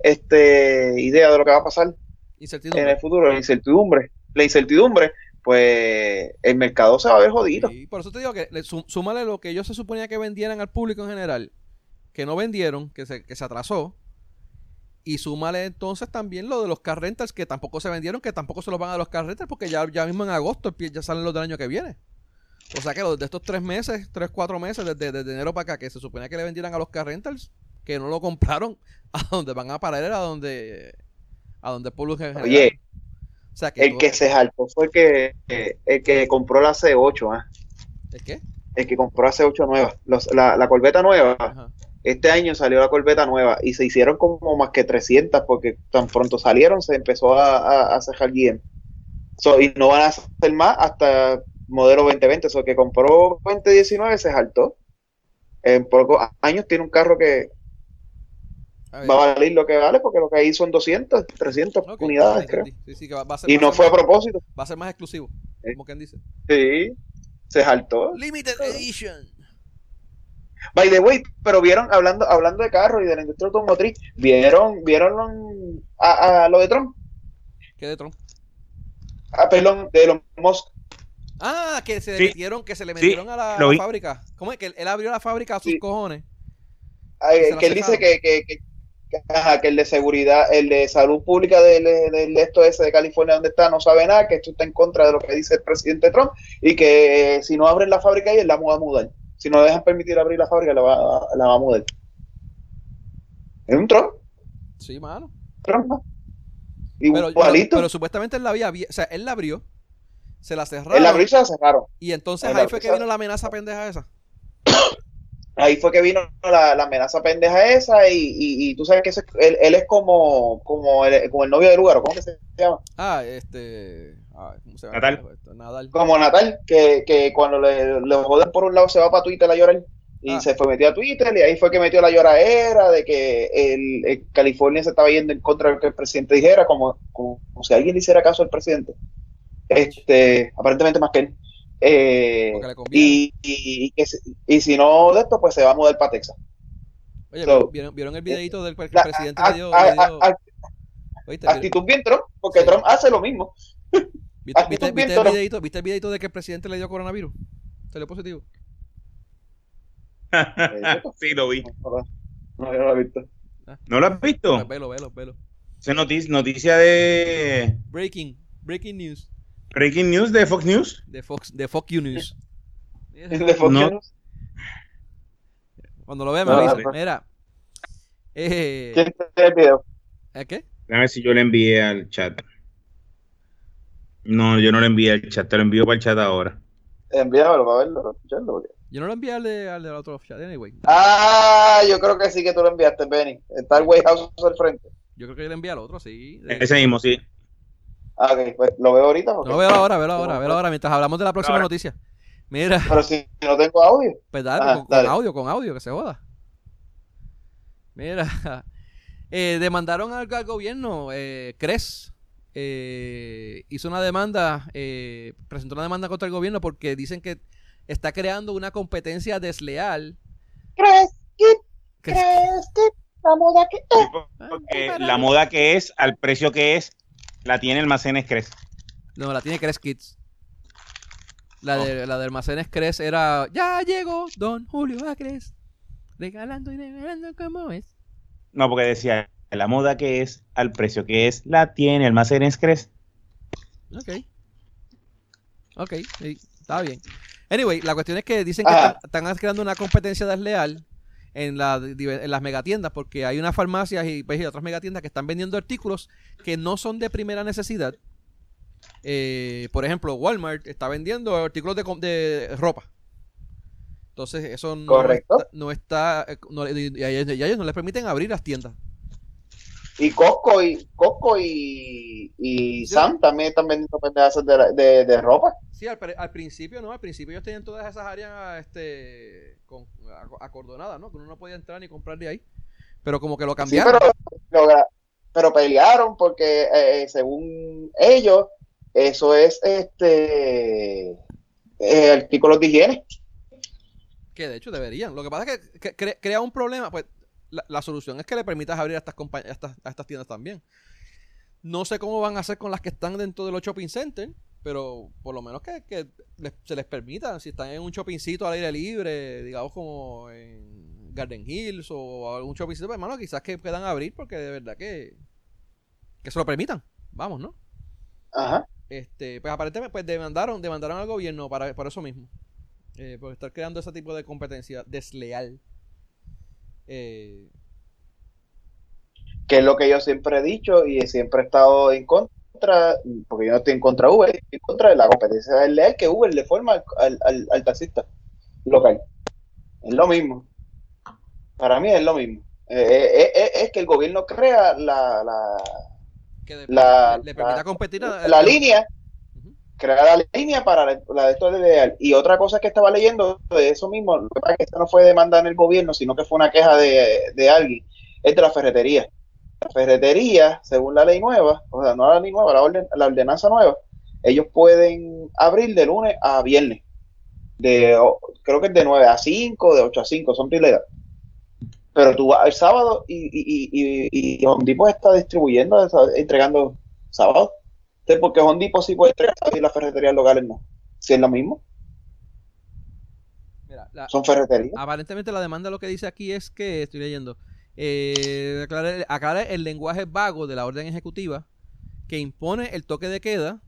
este idea de lo que va a pasar, en el futuro, la incertidumbre, la incertidumbre, pues el mercado se va a ver jodido. Y por eso te digo que le sú- súmale lo que ellos se suponía que vendieran al público en general, que no vendieron, que se, que se atrasó. Y súmale entonces también lo de los car rentals que tampoco se vendieron, que tampoco se los van a los car rentals, porque ya, ya mismo en agosto ya salen los del año que viene. O sea que los de estos tres meses, tres, cuatro meses, desde, desde enero para acá, que se suponía que le vendieran a los car rentals, que no lo compraron, a donde van a parar era a donde, a donde el en general. Oye, o sea que el todo- que se jaltó fue el que, eh, el que compró la C8, ¿ah? ¿El qué? el que compró la C8 nueva, los- la, la Corveta nueva. Ajá. Este año salió la Corveta nueva y se hicieron como más que 300 porque tan pronto salieron se empezó a, a, a cejar GM. So, y no van a hacer más hasta modelo 2020. So, el que compró 2019 se jaltó. En pocos años tiene un carro que A ver. va a valer lo que vale porque lo que hay son 200, 300 Ok, unidades, ah, creo. entendí. Sí, sí, que va, va a ser, Y va no ser fue a propósito. Va a ser más exclusivo, Eh. como quien dice. Sí, se jaltó. Limited Edition. By the way, pero vieron, hablando, hablando de carros y de la industria automotriz, vieron, vieron a, a lo de Trump, ¿Qué de Trump? a perdón, de Elon Musk. Ah, que se le Sí. metieron, que se le Sí, metieron a la, lo fábrica. ¿Cómo es? Que él, él abrió la fábrica a sus Sí. cojones. Ay, Se la que él dice que, que, que, ajá, que el de seguridad, el de salud pública del, del esto ese de California donde está, no sabe nada, que esto está en contra de lo que dice el presidente Trump y que eh, si no abren la fábrica ahí, él la va a mudar. Si no dejan permitir abrir la fábrica, la va, la va a mudar. Es un Trump, Sí, mano. Trump, ¿no? Pero, pero, Igualito. pero supuestamente él la había, o sea, él la abrió, se la cerraron. Él la abrió y se la cerraron. y entonces él ahí fue que vino la amenaza pendeja esa. ahí fue que vino la, la amenaza pendeja esa y, y, y tú sabes que ese- él, él es como, como, el, como el novio de lugar, ¿cómo que se llama? Ah, este. Ah, ¿Cómo se llama? Natal. Esto, Nadal. Como Natal, que, que cuando le, le joden por un lado se va para Twitter a llorar y Ah. se fue metió a Twitter y ahí fue que metió la lloradera de que el, el California se estaba yendo en contra de lo que el presidente dijera, como, como, como si alguien le hiciera caso al presidente. Este, aparentemente más que él. Eh, y, y, y y si no de esto, pues se va a mudar para Texas. Oye, so- ¿vieron, ¿vieron el videito del que el presidente a- le dio? a- le a- dio- a- ¿oíste? ¿Vieron- actitud bien Trump, porque Sí. Trump hace lo mismo. ¿Viste, viste- el videito, ¿Viste el videito de que el presidente le dio coronavirus? Salió positivo. sí, lo vi. No, yo no lo he visto. ¿No lo has visto? Pues velo, velo, velo. Esa noticia, noticia de Breaking, breaking news Breaking News de Fox News. de Fox, de Fox News. De Fox No. News. Cuando lo vean me No, avisa. no. Mira. Eh, ¿Quién el video? ¿eh, ¿Qué? A ver si yo le envié al chat. No, yo no le envié al chat, te lo envío para el chat ahora. Envíamelo para verlo, para escucharlo. porque- Yo no lo envié al de, al de otro chat, anyway. Ah, yo creo que sí que tú lo enviaste, Benny. Está el White House al frente. Yo creo que yo le envié al otro, sí. De- Ese mismo, sí. Ah, ok, pues lo veo ahorita. porque- No, velo ahora, velo ahora, velo ahora, mientras hablamos de la próxima Ahora. noticia. Mira, Pero si no tengo audio. pues dale, Ajá, con, audio, con audio, que se joda. Mira, eh, demandaron al, al gobierno, eh, CRES, eh, hizo una demanda, eh, presentó una demanda contra el gobierno porque dicen que está creando una competencia desleal. ¿Crees que, Que- crees que la moda que Porque la moda que es, al precio que es, la tiene Almacenes Cres. No, la tiene Cres Kids. La de, la de almacenes Cres era, ya llegó Don Julio Acres, regalando y regalando como es. No, porque decía, la moda que es, al precio que es, la tiene Almacenes Cres. Ok. Ok, sí, está bien. Anyway, la cuestión es que dicen que están, están creando una competencia desleal en, la, en las megatiendas porque hay unas farmacias y, pues, y otras megatiendas que están vendiendo artículos que no son de primera necesidad. Eh, por ejemplo, Walmart está vendiendo artículos de, de ropa. Entonces, eso no Correcto. está, no está eh, no- y, y a ellos, y a ellos no les permiten abrir las tiendas. Y Costco y, Costco y, y Sí. Sam también están vendiendo pendejas de, de, de ropa. Sí, al, principio no, al principio ellos tenían todas esas áreas este, con, ac- acordonadas, ¿no? Que uno no podía entrar ni comprar de ahí. Pero como que lo Sí, cambiaron. pero, logra- pero pelearon porque eh, según ellos eso es este eh, artículos de higiene. Que de hecho deberían. Lo que pasa es que, que cre- crea un problema. Pues la, la solución es que le permitas abrir a estas, a estas, a estas tiendas también. No sé cómo van a hacer con las que están dentro de los shopping centers, pero por lo menos que, que les- se les permita, si están en un shoppingcito al aire libre, digamos como en Garden Hills o algún shoppingcito, pues, hermano, quizás que puedan abrir porque de verdad que, que se lo permitan. Vamos, ¿no? Ajá. Este, pues aparentemente pues demandaron, demandaron al gobierno para, por eso mismo. Eh, por estar creando ese tipo de competencia desleal. Eh, Que es lo que yo siempre he dicho y siempre he estado en contra, porque yo no estoy en contra de Uber, estoy en contra de la competencia desleal que Uber le forma al, al, al- al taxista local. Es lo mismo. Para mí es lo mismo. Eh, eh, eh, es que el gobierno crea la, la, que de- La- le, le permita competir a- la línea, Ujú. crea la línea para la, de esto de ideal. Y otra cosa que estaba leyendo de eso mismo, lo que pasa es que esto no fue demanda en el gobierno, sino que fue una queja de, de alguien, es de la ferretería. La ferretería, según la ley nueva, o sea, no la ley nueva, la, orden, la ordenanza nueva, ellos pueden abrir de lunes a viernes. De, creo que es de 9 a 5, de 8 a 5, son piletas. Pero tú vas el sábado y, y, y, y, y está distribuyendo, entregando sábado. Entonces, porque Home Depot sí puede entregar y las ferreterías locales no. Si es lo mismo, Mira, la- son ferreterías. aparentemente la demanda lo que dice aquí es que, estoy leyendo, eh, aclara, aclara el lenguaje vago de la orden ejecutiva que impone el toque de queda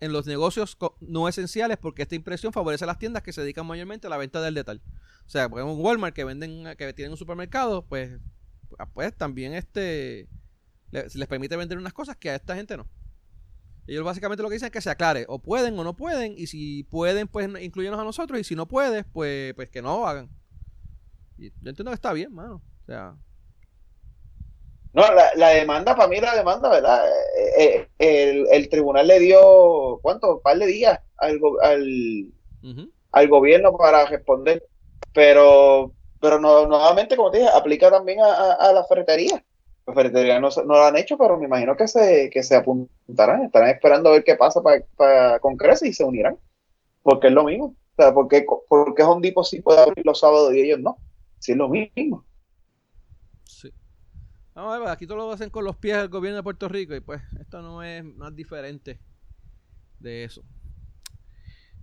en los negocios no esenciales porque esta impresión favorece a las tiendas que se dedican mayormente a la venta del detalle. O sea, por ejemplo, un Walmart que venden, que tienen un supermercado, pues, pues también este le- les permite vender unas cosas que a esta gente no. Ellos básicamente lo que dicen es que se aclare, o pueden o no pueden, y si pueden, pues incluyenos a nosotros, y si no puedes, pues, pues que no lo hagan. Y yo entiendo que está bien, mano. O sea, No, la, la demanda, para mí la demanda, ¿verdad? Eh, eh, el, el tribunal le dio, ¿cuánto? Un par de días al, al, al gobierno para responder. Pero, pero no, nuevamente, como te dije, aplica también a, a, a la ferretería. Las ferreterías no, no lo han hecho, pero me imagino que se, que se apuntarán. Estarán esperando a ver qué pasa para, para con Crece y se unirán. Porque es lo mismo. O sea, porque, porque Home Depot sí puede abrir los sábados y ellos no. Sí, es lo mismo. Sí. Vamos a ver, aquí todo lo hacen con los pies del gobierno de Puerto Rico y pues esto no es más diferente de eso.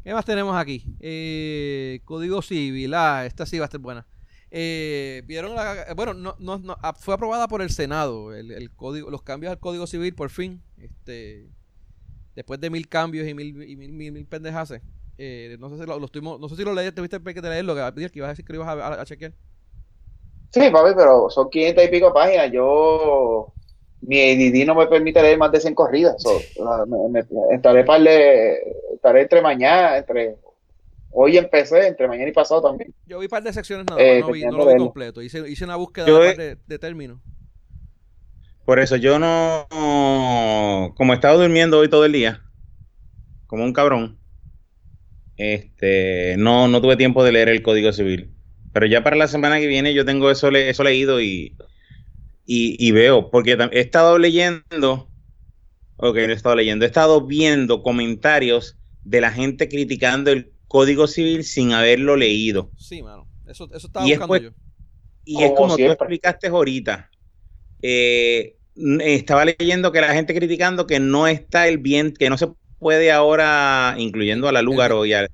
¿Qué más tenemos aquí? Eh, Código Civil, ah, esta sí va a estar buena. Eh, vieron la, bueno, no, no, no, ah, fue aprobada por el Senado el, el código, los cambios al Código Civil por fin, este, después de mil cambios y mil, y mil, mil, mil pendejaces. Eh, no sé si lo, lo estuvimos- no sé si lo leíste, tuviste que leerlo, que, que ibas a decir que ibas a, a- a chequear. Sí, papi, pero son 500 y pico páginas. Yo, mi ADD no me permite leer más de 100 corridas. So, me- me- estaré, par de- estaré entre mañana, entre hoy empecé, entre mañana y pasado también. Yo vi un par de secciones nada Eh, más, no, vi, no lo vi completo. Hice, hice una búsqueda Yo de, términos. Por eso yo no, como he estado durmiendo hoy todo el día, como un cabrón, este, no, no tuve tiempo de leer el Código Civil. Pero ya para la semana que viene yo tengo eso, le- eso leído y, y, y veo, porque he estado leyendo, ok, no he estado leyendo, he estado viendo comentarios de la gente criticando el Código Civil sin haberlo leído. Sí, mano. Eso, eso estaba Y buscando pues- yo. Y Como es como tú explicaste ahorita. Eh, estaba leyendo que la gente criticando que no está el bien, que no se puede ahora, incluyendo a la Lúgaro y al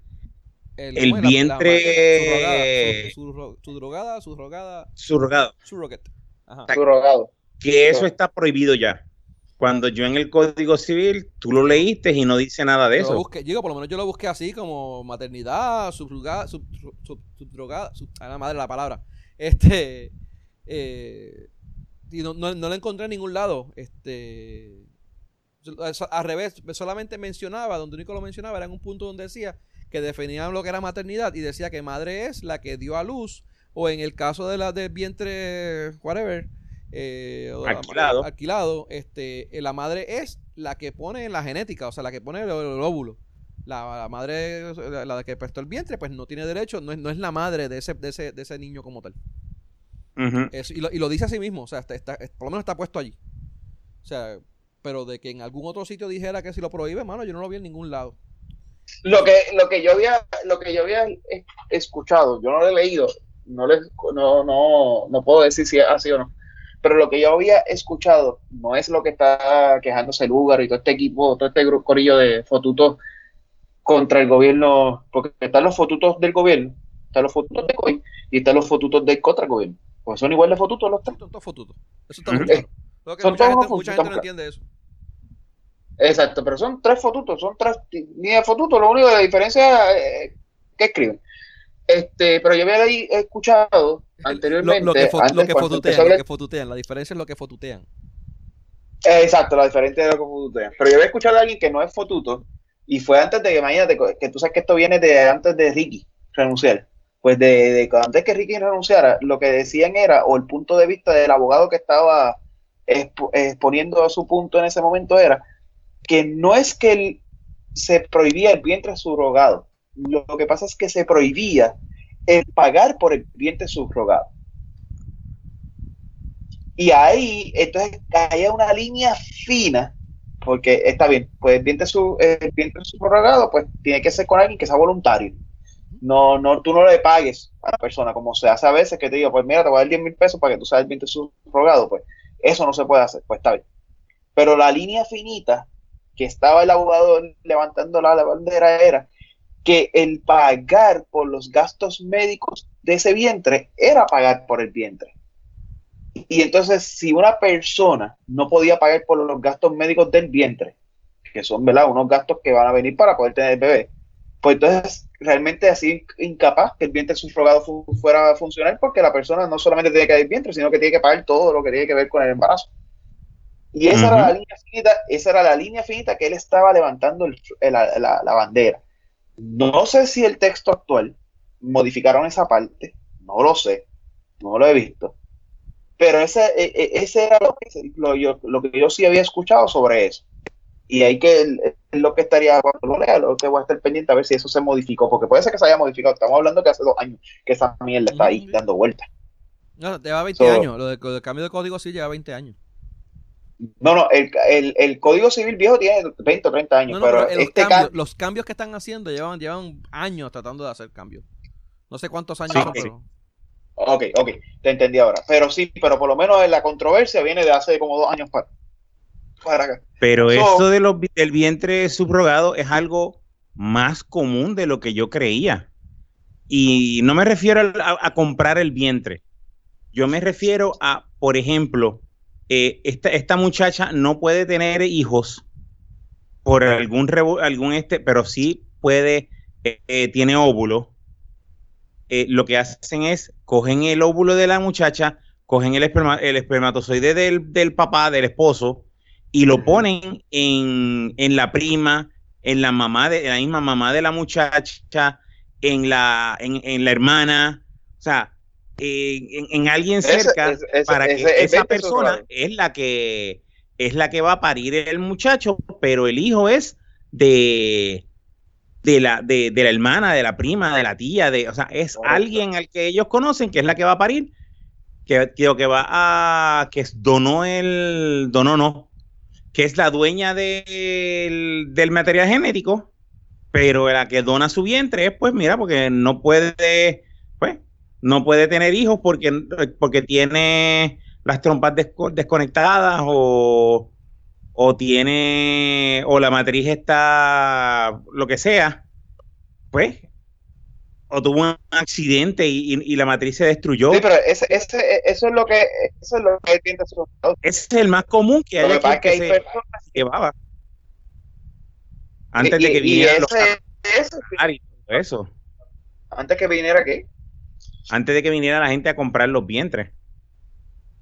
el ¿cómo es? vientre- su, su, su drogada, su drogada, surrogado, su rocket. Ajá. Surrogado. que eso está prohibido ya. Cuando yo en el Código Civil, tú lo leíste y no dice nada de Yo lo eso. busqué, digo, por lo menos yo lo busqué así como maternidad, subrogada, sub, sub, a la madre la palabra. Este, eh, y no, no, no lo encontré en ningún lado. Este, al revés, solamente mencionaba, donde único lo mencionaba era en un punto donde decía que definían lo que era maternidad y decía que madre es la que dio a luz o en el caso de la del vientre, whatever, eh, o la- Alquilado. alquilado, este, eh, la madre es la que pone la genética, o sea, la que pone el, el óvulo. La, la madre, la, la que prestó el vientre, pues no tiene derecho, no es, no es la madre de ese, de ese, de ese niño como tal. Y, lo, y lo dice así mismo, o sea, está, está- por lo menos está puesto allí. O sea, pero de que en algún otro sitio dijera que si lo prohíbe, mano, yo no lo vi en ningún lado. Lo que, lo que yo había, lo que yo había eh, escuchado, yo no lo he leído, no, le, no, no, no puedo decir si es así o no, pero lo que yo había escuchado no es lo que está quejándose el Lugar y todo este equipo, todo este grupo corillo de fotutos contra el gobierno, porque están los fotutos del gobierno, están los fotutos de COI y están los fotutos del contra el gobierno. Pues son igual de fotutos los tres. Son todos fotutos. Eso está claro. Lo que Son mucha gente, unos mucha fotutos, gente no entiende eso. Exacto, pero son tres fotutos, son tres líneas de fotutos, lo único de la diferencia es que escriben. Este, pero yo había escuchado anteriormente. lo que, fo- antes, lo que cuando fotutean, lo que fotutean. La diferencia es lo que fotutean. Eh, Exacto, la diferencia de lo que fotutean. Pero yo había escuchado a alguien que no es fotuto y fue antes de que, imagínate, que tú sabes que esto viene de antes de Ricky renunciar. Pues de, de que antes que Ricky renunciara, lo que decían era, o el punto de vista del abogado que estaba expo- exponiendo su punto en ese momento era que no es que él se prohibía el vientre subrogado, lo que pasa es que se prohibía el pagar por el vientre subrogado. Y ahí, entonces, caía una línea fina, porque está bien, pues el vientre subrogado, pues tiene que ser con alguien que sea voluntario. No, no, tú no le pagues a la persona, como se hace a veces, que te digo, pues mira, te voy a dar 10 mil pesos para que tú seas el vientre subrogado, pues eso no se puede hacer, pues está bien. Pero la línea finita que estaba el abogado levantando la bandera era que el pagar por los gastos médicos de ese vientre era pagar por el vientre. Y entonces, si una persona no podía pagar por los gastos médicos del vientre, que son ¿verdad? unos gastos que van a venir para poder tener el bebé, pues entonces realmente así incapaz que el vientre subrogado fu fuera a funcionar porque la persona no solamente tiene que dar el vientre, sino que tiene que pagar todo lo que tiene que ver con el embarazo. Y esa era la línea finita, esa era la línea finita que él estaba levantando el- la, la- la bandera. No sé si el texto actual modificaron esa parte, no lo sé, no lo he visto. Pero ese, e- e- ese era lo que, lo, yo, lo que yo sí había escuchado sobre eso. Y hay que, es lo que estaría, cuando lo lea, lo que voy a estar pendiente a ver si eso se modificó, porque puede ser que se haya modificado. Estamos hablando que hace dos años que esa mierda está ahí dando vueltas. No, lleva 20 So- años. Lo del lo del cambio de código sí lleva 20 años. No, no, el, el, el Código Civil viejo tiene 20 o 30 años, No, no, pero, pero, los, este cambios, los cambios que están haciendo llevan, llevan años tratando de hacer cambios. No sé cuántos años Sí, son, sí. pero. Ok, ok, te entendí ahora. Pero sí, pero por lo menos la controversia viene de hace como dos años para, para acá. Pero So- esto de los, del vientre subrogado es algo más común de lo que yo creía. Y no me refiero a comprar el vientre. Yo me refiero a, por ejemplo, eh, esta, esta muchacha no puede tener hijos por algún, algún este, pero sí puede, eh, eh, tiene óvulo. Eh, lo que hacen es, cogen el óvulo de la muchacha, cogen el, esperma- el espermatozoide del, del papá, del esposo, y lo ponen en, en la prima, en la mamá de en la misma mamá de la muchacha, en la, en, en la hermana, o sea, en, en- en alguien cerca ese- ese- para que ese esa 20 persona es la que es la que va a parir el muchacho, pero el hijo es de de la, de, de la hermana, de la prima, de la tía, de, o sea, es Correcto. alguien al que ellos conocen que es la que va a parir, que, que, que va a, que es- donó el, donó no, que es la dueña del, del material genético, pero la que dona su vientre es, pues, mira, porque no puede, no puede tener hijos porque, porque tiene las trompas desco- desconectadas o, o tiene, o la matriz está, lo que sea, pues, o tuvo un accidente y, y- y la matriz se destruyó. Sí, pero ese, ese, eso es lo que eso es lo que tiene subrogado. Ese es el más común que que que hay se personas llevaba. Antes y- de que vinieran los todo eso. antes que viniera aquí. Antes de que viniera la gente a comprar los vientres.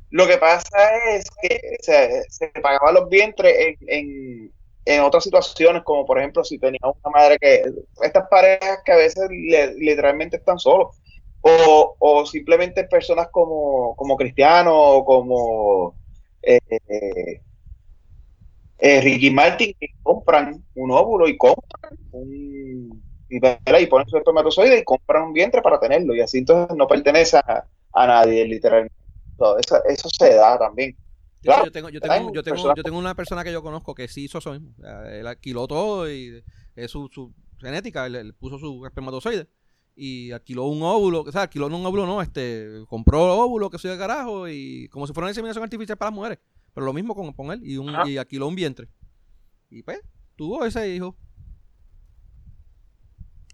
Lo que pasa es que se, se pagaban los vientres en, en, en otras situaciones, como por ejemplo si tenía una madre que, estas parejas que a veces literalmente están solos, o, o simplemente personas como, como cristianos o como eh, eh, Ricky Martin que compran un óvulo y compran un y, ¿verdad? y ponen su espermatozoide y compran un vientre para tenerlo y así entonces no pertenece a, a nadie literalmente. Todo eso, eso se da también. Yo, Claro, yo tengo, yo, tengo, yo, tengo, yo tengo una persona que yo conozco que sí hizo eso mismo. Él alquiló todo y es su, su genética, él, él puso su espermatozoide y alquiló un óvulo, o sea, alquiló un óvulo, no, este, compró óvulo, que soy de carajo, y como si fuera una inseminación artificial para las mujeres. Pero lo mismo con, con él, y, un, y alquiló un vientre. Y pues, tuvo ese hijo.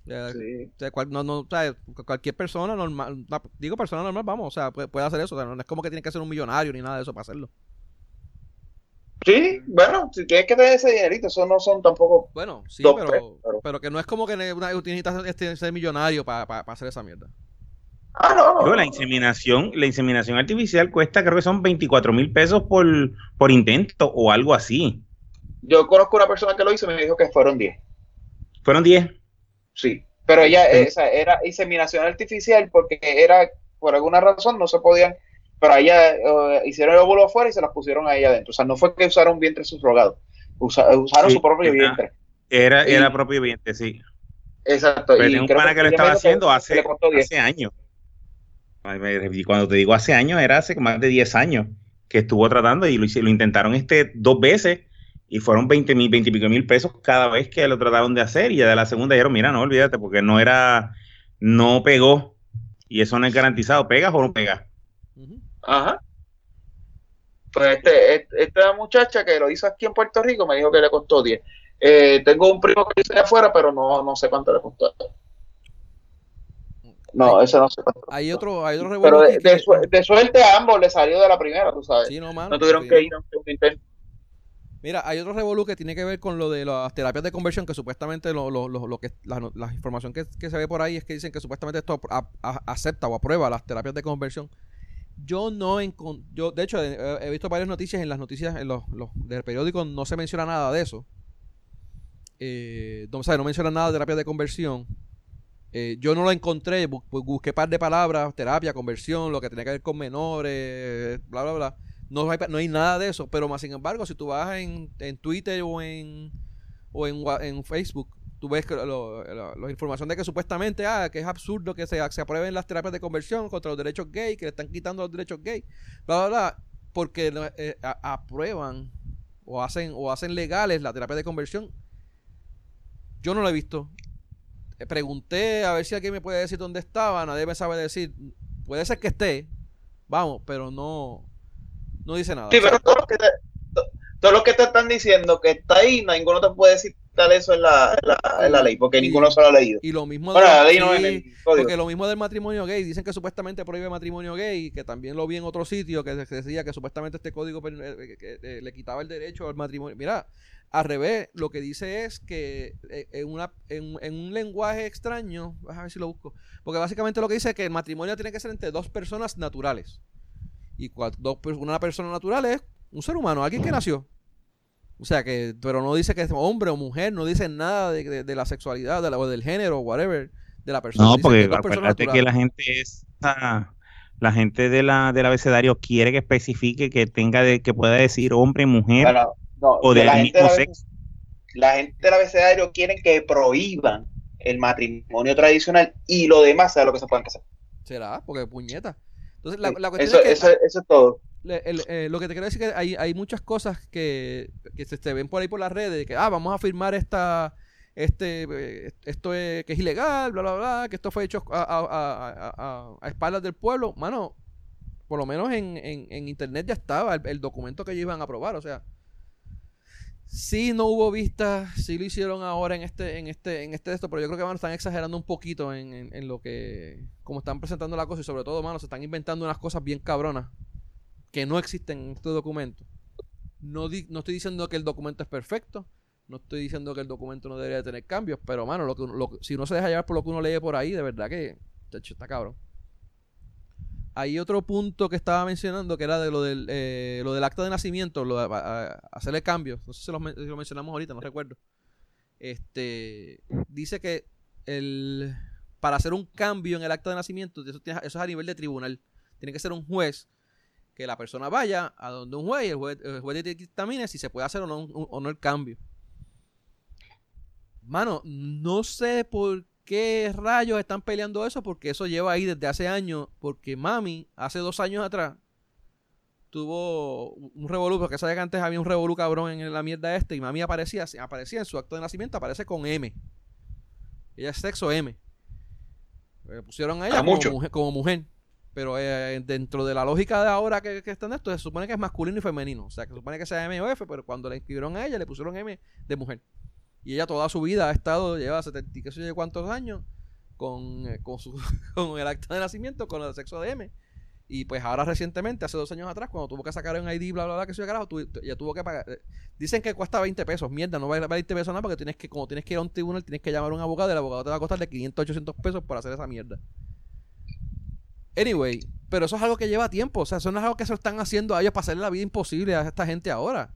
Eh, Sí. o sea, cual- no, no, o sea, cu- cualquier persona normal, no, digo persona normal, vamos, o sea, puede, puede hacer eso, o sea, no es como que tiene que ser un millonario ni nada de eso para hacerlo. Sí, bueno, si tienes que tener ese dinerito, eso no son tampoco. Bueno, sí, Dos pero, pesos, pero- pero que no es como que necesitas este, ser millonario para hacer esa mierda. Ah, no, no. La inseminación, la inseminación artificial cuesta, creo que son 24 mil pesos por, por intento o algo así. Yo conozco una persona que lo hizo y me dijo que fueron 10. Fueron 10. Sí. Pero ella Sí. esa era inseminación artificial porque era, por alguna razón, no se podían. Pero a ella eh, hicieron el óvulo afuera y se las pusieron a ella adentro. O sea, no fue que usaron un vientre subrogado. Usa- usaron Sí, su propio era- vientre. Era, Y- era propio vientre, sí. Exacto. Pero y un creo pana que lo estaba haciendo que hace, le costó 10. hace años. Y cuando te digo hace años, era hace más de 10 años que estuvo tratando y lo, lo intentaron este dos veces y fueron 20 mil, 20 y pico mil pesos cada vez que lo trataron de hacer y ya de la segunda dijeron, mira, no, olvídate porque no era, no pegó y eso no es garantizado, pegas o no pegas. Ajá. Pues este, este- esta muchacha que lo hizo aquí en Puerto Rico me dijo que le costó 10. Eh, tengo un primo que de afuera, pero no, no sé cuánto le costó. No, ese no sé cuánto. Hay otro, hay otro Pero de, aquí de que- su- de suerte a ambos le salió de la primera, tú sabes. Sí, no, mano, no tuvieron sí. que ir a un intento. Mira, hay otro revolú que tiene que ver con lo de las terapias de conversión, que supuestamente lo, lo, lo, lo que la, información que, que se ve por ahí es que dicen que supuestamente esto a- acepta o aprueba las terapias de conversión. Yo no encon- yo de hecho he, visto varias noticias en las noticias en los, los del periódico no se menciona nada de eso. Eh, no, o no menciona nada de terapias de conversión. Eh, yo no lo encontré, bu- busqué par de palabras, terapia, conversión, lo que tenía que ver con menores, bla, bla, bla. No hay, no hay nada de eso, pero más sin embargo, si tú vas en, en Twitter o en o en, en Facebook, tú ves que lo- la información de que supuestamente ah, que es absurdo que se, se aprueben las terapias de conversión contra los derechos gay, que le están quitando los derechos gay, bla, bla, bla, porque eh, aprueban o hacen o hacen legales la terapia de conversión. Yo no lo he visto. Eh, Pregunté a ver si alguien me puede decir dónde estaba, nadie me sabe decir. Puede ser que esté, vamos, pero no no dice nada. Sí, pero todos los que te, to- todos los que te están diciendo que está ahí, ninguno te puede citar eso en la, en la, en la ley, porque Y- ninguno se lo ha leído. y lo mismo Bueno, de- la ley no sí, el. Porque lo mismo del matrimonio gay, dicen que supuestamente prohíbe matrimonio gay, que también lo vi en otro sitio que se- decía que supuestamente este código per- eh, que, eh, le quitaba el derecho al matrimonio. Mira, al revés, lo que dice es que eh, en, una, en, en un lenguaje extraño, a ver si lo busco, porque básicamente lo que dice es que el matrimonio tiene que ser entre dos personas naturales. Y cua- dos, una persona natural es un ser humano, alguien que nació. O sea que, pero no dice que es hombre o mujer, no dice nada de, de- de la sexualidad de la- o del género, whatever, de la persona. No, Dice porque que acuérdate que la gente es ah, la gente de la del abecedario quiere que especifique que tenga de que pueda decir hombre, mujer Bueno, no, o del mismo sexo. la gente del abecedario quieren que prohíban el matrimonio tradicional y lo demás sea lo que se puedan casar. ¿Será? Porque puñeta. Entonces, la, la cuestión eso, es que eso, eso es todo. el- eh, lo que te quiero decir es que hay, hay muchas cosas que, que se, se ven por ahí por las redes, de que, ah, vamos a firmar esta, este, eh, esto es, que es ilegal, bla, bla, bla, que esto fue hecho a, a- a- a- a- a espaldas del pueblo. Mano, por lo menos en, en- en internet ya estaba el, el documento que ellos iban a aprobar, o sea, sí no hubo vistas, sí lo hicieron ahora en este, en este, en este de esto, pero yo creo que mano, están exagerando un poquito en, lo que, como están presentando la cosa y sobre todo, mano, se están inventando unas cosas bien cabronas que no existen en este documento. No, no estoy diciendo que el documento es perfecto, no estoy diciendo que el documento no debería tener cambios, pero mano, lo que lo- si uno se deja llevar por lo que uno lee por ahí, de verdad que chacho, está cabrón. Hay otro punto que estaba mencionando que era de lo del, eh, lo del acta de nacimiento, lo de, a- hacerle cambios. No sé si lo, mencionamos ahorita, no recuerdo. Este dice que el para hacer un cambio en el acta de nacimiento, eso, eso es a nivel de tribunal. Tiene que ser un juez que la persona vaya a donde un juez y el juez, dictamine si se puede hacer o no, o no el cambio. Mano, no sé por qué rayos están peleando eso, porque eso lleva ahí desde hace años, porque mami, hace dos años atrás, tuvo un revolú, porque sabes que antes había un revolú cabrón en la mierda este, y mami aparecía, aparecía en su acto de nacimiento, aparece con M. Ella es sexo M. Le pusieron a ella A como mucho. mujer, como mujer. Pero eh, dentro de la lógica de ahora que, que está en esto, se supone que es masculino y femenino. O sea, que se supone que sea M o F, pero cuando le inscribieron a ella, le pusieron M de mujer. Y ella toda su vida ha estado, lleva 70 y qué sé yo cuántos años con, eh, con, su, con el acta de nacimiento, con el sexo de M. Y pues ahora recientemente, hace dos años atrás, cuando tuvo que sacar un ID, bla, bla, bla, que se yo carajo, tu- ella tuvo que pagar. eh, Dicen que cuesta 20 pesos. Mierda, no vale 20 pesos nada porque tienes que, como tienes que ir a un tribunal, tienes que llamar a un abogado y el abogado te va a costar de 500, 800 pesos por hacer esa mierda. Anyway, pero eso es algo que lleva tiempo. O sea, eso no es algo que se están haciendo a ellos para hacerle la vida imposible a esta gente ahora.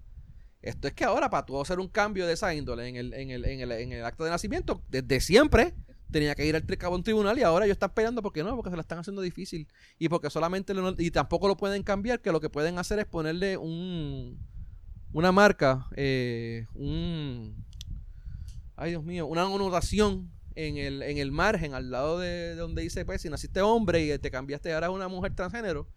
Esto es que ahora, para tú hacer un cambio de esa índole en el, en el, en el, en el acto de nacimiento, desde siempre tenía que ir al a un tribunal y ahora ellos están peleando porque no, porque se la están haciendo difícil. Y porque solamente lo- y tampoco lo pueden cambiar, que lo que pueden hacer es ponerle un una marca, eh, un ay Dios mío, una anotación en el, en el margen al lado de, de donde dice pues si naciste hombre y te cambiaste ahora a una mujer transgénero,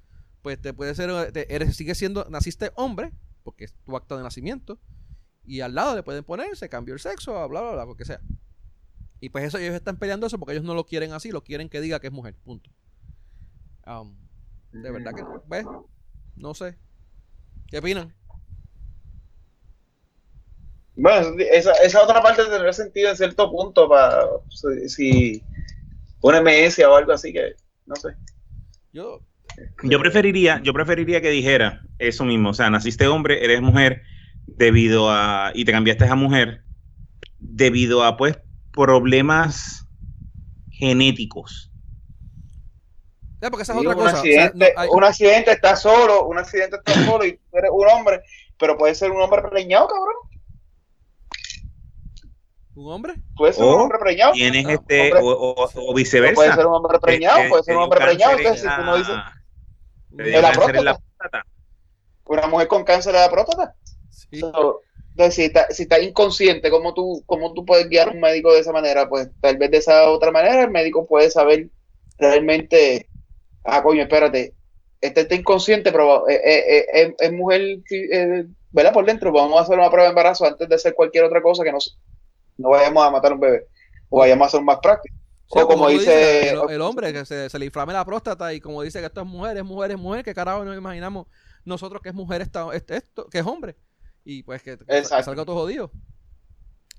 pues te puede ser te- sigue siendo naciste hombre porque es tu acta de nacimiento y al lado le pueden poner se cambió el sexo, bla bla bla, lo que sea. Y pues eso ellos están peleando eso porque ellos no lo quieren así, lo quieren que diga que es mujer, punto. Um, de verdad que, ¿ves? No sé. ¿Qué opinan? Bueno, esa, esa otra parte tendrá sentido en cierto punto para si, si una MS o algo así que no sé. Yo, Yo preferiría, yo preferiría que dijera eso mismo, o sea, naciste hombre, eres mujer, debido a, y te cambiaste a mujer, debido a, pues, problemas genéticos. ya, porque esa es Digo, otra un, cosa. o sea, accidente, no hay- un accidente está solo, un accidente está solo y tú eres un hombre, pero puede ser un hombre preñado, cabrón. ¿Un hombre? Puede ser un hombre preñado. Tienes Ah, este, hombre. o, o- o No viceversa. puede ser un hombre preñado, puede ser un hombre preñado. Entonces, en si tú no dices la- dio la hombre. cáncer en la próstata. próstata. una mujer con cáncer de la próstata. Sí. So, entonces, si está, si está inconsciente, ¿cómo tú, ¿cómo tú puedes guiar a un médico de esa manera? Pues tal vez de esa otra manera el médico puede saber realmente, ah, coño, espérate, este está inconsciente, pero eh, eh, eh, es, es mujer, eh, ¿verdad? Por dentro, vamos a hacer una prueba de embarazo antes de hacer cualquier otra cosa que no, no vayamos a matar a un bebé o vayamos a hacer más práctico. Sí, o como dice el, el hombre que se, se le inflame la próstata y como dice que esto es mujer, es mujer, es mujer, que carajo nos imaginamos nosotros que es mujer esta- este- esto, que es hombre. Y pues que, salga todo jodido.